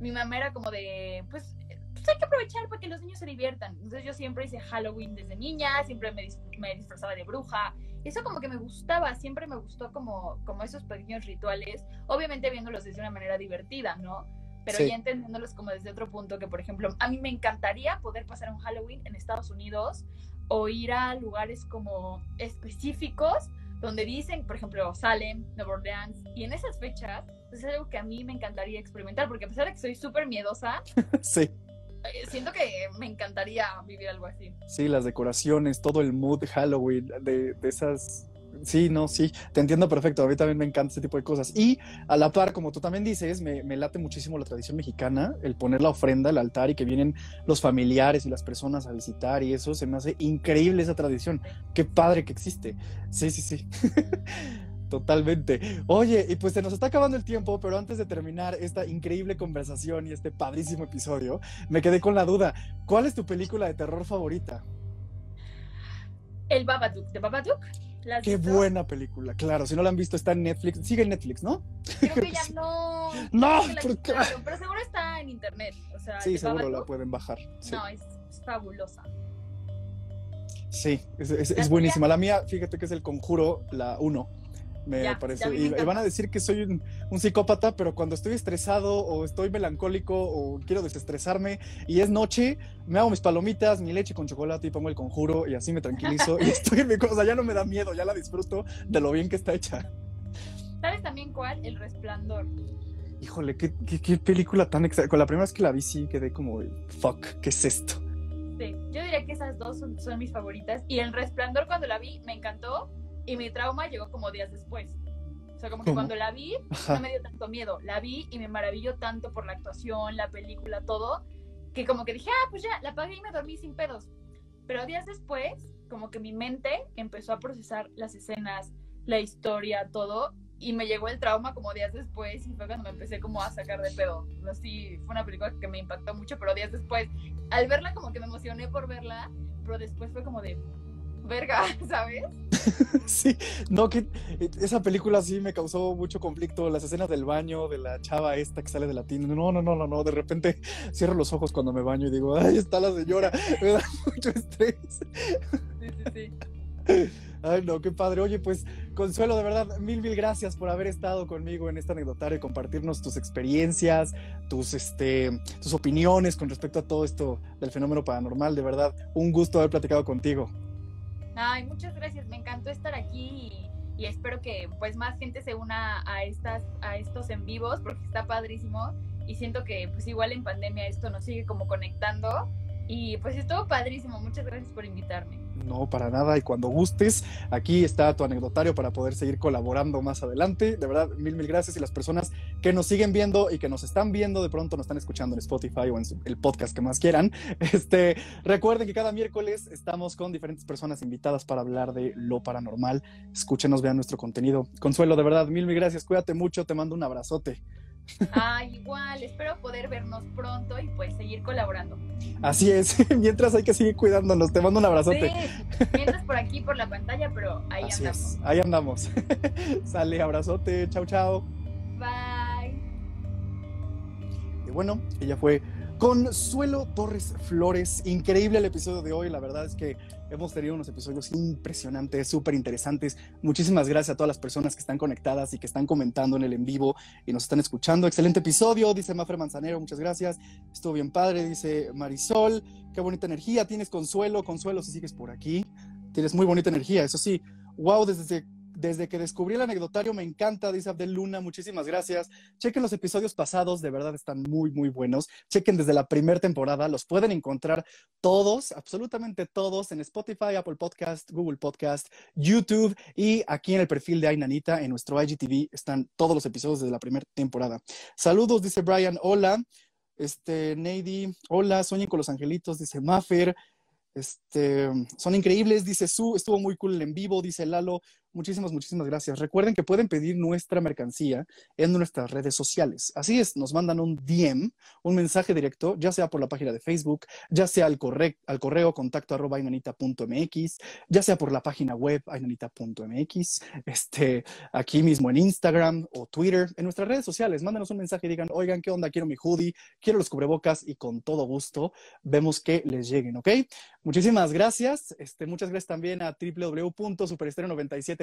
S2: Mi mamá era como de, pues, pues, hay que aprovechar para que los niños se diviertan. Entonces yo siempre hice Halloween desde niña, siempre me, me disfrazaba de bruja. Eso como que me gustaba, siempre me gustó como, como esos pequeños rituales, obviamente viéndolos desde una manera divertida, ¿no? Pero ya entendiéndolos como desde otro punto, que por ejemplo, a mí me encantaría poder pasar un Halloween en Estados Unidos o ir a lugares como específicos donde dicen, por ejemplo, Salem, Nueva Orleans, y en esas fechas pues, es algo que a mí me encantaría experimentar, porque a pesar de que soy súper miedosa,
S1: sí.
S2: Eh, siento que me encantaría vivir algo así.
S1: Sí, las decoraciones, todo el mood Halloween de, de esas Sí, no, sí, te entiendo perfecto. A mí también me encanta ese tipo de cosas. Y a la par, como tú también dices, me, late muchísimo la tradición mexicana, el poner la ofrenda, el altar y que vienen los familiares y las personas a visitar y eso se me hace increíble esa tradición. Qué padre que existe. Sí, sí, sí. Totalmente. Oye, y pues se nos está acabando el tiempo, pero antes de terminar esta increíble conversación y este padrísimo episodio, me quedé con la duda. ¿Cuál es tu película de terror favorita?
S2: El Babadook. ¿De Babadook?
S1: Qué buena película, claro. Si no la han visto, está en Netflix. Sigue en Netflix, ¿no?
S2: Creo que ya no.
S1: no,
S2: pero seguro está en internet. O sea,
S1: sí, seguro la pueden bajar.
S2: No, es, fabulosa.
S1: Sí, es, es buenísima. La mía, fíjate que es El Conjuro, la 1 me parece. y, van a decir que soy un, psicópata, pero cuando estoy estresado o estoy melancólico o quiero desestresarme y es noche, me hago mis palomitas, mi leche con chocolate y pongo el conjuro y así me tranquilizo y estoy en mi cosa, ya no me da miedo, ya la disfruto de lo bien que está hecha.
S2: ¿Sabes también cuál? El resplandor.
S1: Híjole, qué, qué, película tan extraña. Con la primera vez que la vi sí quedé como, fuck, ¿qué es esto?
S2: Sí, yo diría que esas dos son, son mis favoritas. Y El Resplandor cuando la vi me encantó, y mi trauma llegó como días después. O sea, como que cuando la vi, no me dio tanto miedo. La vi y me maravilló tanto por la actuación, la película, todo, que como que dije, ah, pues ya, la apagué y me dormí sin pedos. Pero días después, como que mi mente empezó a procesar las escenas, la historia, todo, y me llegó el trauma como días después y fue cuando me empecé como a sacar de pedo. Así, fue una película que me impactó mucho, pero días después, al verla como que me emocioné por verla, pero después fue como de, verga, ¿sabes?
S1: sí, no, que eh, esa película sí me causó mucho conflicto, las escenas del baño, de la chava esta que sale de la tienda, no, no, no, no, no, de repente cierro los ojos cuando me baño y digo, ahí está la señora, me da mucho estrés.
S2: Sí, sí, sí.
S1: Ay, no, qué padre. Oye, pues, Consuelo, de verdad, mil, mil gracias por haber estado conmigo en este anecdotario y compartirnos tus experiencias, tus, este, tus opiniones con respecto a todo esto del fenómeno paranormal. De verdad, un gusto haber platicado contigo.
S2: Ay, muchas gracias, me encantó estar aquí y, espero que pues más gente se una a estas a estos en vivos porque está padrísimo. Y siento que pues igual en pandemia esto nos sigue como conectando y pues estuvo padrísimo, muchas gracias por invitarme.
S1: No, para nada. Y cuando gustes, aquí está tu anecdotario para poder seguir colaborando más adelante. De verdad, mil, mil gracias. Y las personas que nos siguen viendo y que nos están viendo, de pronto nos están escuchando en Spotify o en el podcast que más quieran. Este, recuerden que cada miércoles estamos con diferentes personas invitadas para hablar de lo paranormal. Escúchenos, vean nuestro contenido. Consuelo, de verdad, mil, mil gracias. Cuídate mucho. Te mando un abrazote.
S2: Ah, igual, espero poder vernos pronto y pues seguir colaborando.
S1: Así es, mientras hay que seguir cuidándonos, te mando un abrazote.
S2: Sí, mientras por aquí, por la pantalla, pero ahí andamos.
S1: ahí andamos. Sale, abrazote, chao, chao.
S2: Bye.
S1: Y bueno, ella fue Consuelo Torres Flores. Increíble el episodio de hoy, la verdad es que hemos tenido unos episodios impresionantes, súper interesantes. Muchísimas gracias a todas las personas que están conectadas y que están comentando en el en vivo y nos están escuchando. Excelente episodio, dice Mafre Manzanero, muchas gracias. Estuvo bien padre, dice Marisol. Qué bonita energía tienes, Consuelo. Consuelo, si sigues por aquí. Tienes muy bonita energía, eso sí. Wow, desde desde que descubrí el anecdotario me encanta, dice Abdel Luna, muchísimas gracias. Chequen los episodios pasados, de verdad están muy, muy buenos. Chequen desde la primera temporada, los pueden encontrar todos, absolutamente todos, en Spotify, Apple Podcast, Google Podcast, YouTube y aquí en el perfil de Ainanita, en nuestro IGTV, están todos los episodios de la primera temporada. Saludos, dice Brian, hola. Este, Neidy, hola, sueñen con los angelitos, dice Maffer. Este, son increíbles, dice Su, estuvo muy cool en vivo, dice Lalo. Muchísimas, muchísimas gracias. Recuerden que pueden pedir nuestra mercancía en nuestras redes sociales. Así es, nos mandan un DM, un mensaje directo, ya sea por la página de Facebook, ya sea al, correo, al correo contacto ya sea por la página web ainanita.mx, este, aquí mismo en Instagram o Twitter, en nuestras redes sociales. Mándanos un mensaje y digan, oigan, ¿qué onda? Quiero mi hoodie, quiero los cubrebocas y con todo gusto vemos que les lleguen, ¿ok? Muchísimas gracias. Este, muchas gracias también a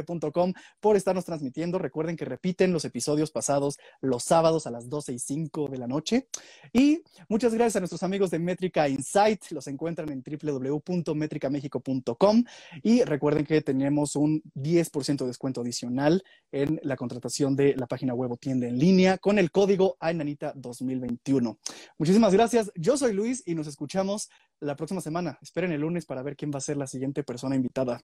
S1: www.superestreno97.com por estarnos transmitiendo. Recuerden que repiten los episodios pasados los sábados a las 12 y 5 de la noche. Y muchas gracias a nuestros amigos de Métrica Insight. Los encuentran en www.metricamexico.com. Y recuerden que tenemos un 10% de descuento adicional en la contratación de la página web o tienda en línea con el código AINANITA 2021. Muchísimas gracias. Yo soy Luis y nos escuchamos la próxima semana. Esperen el lunes para ver quién va a ser la siguiente persona invitada.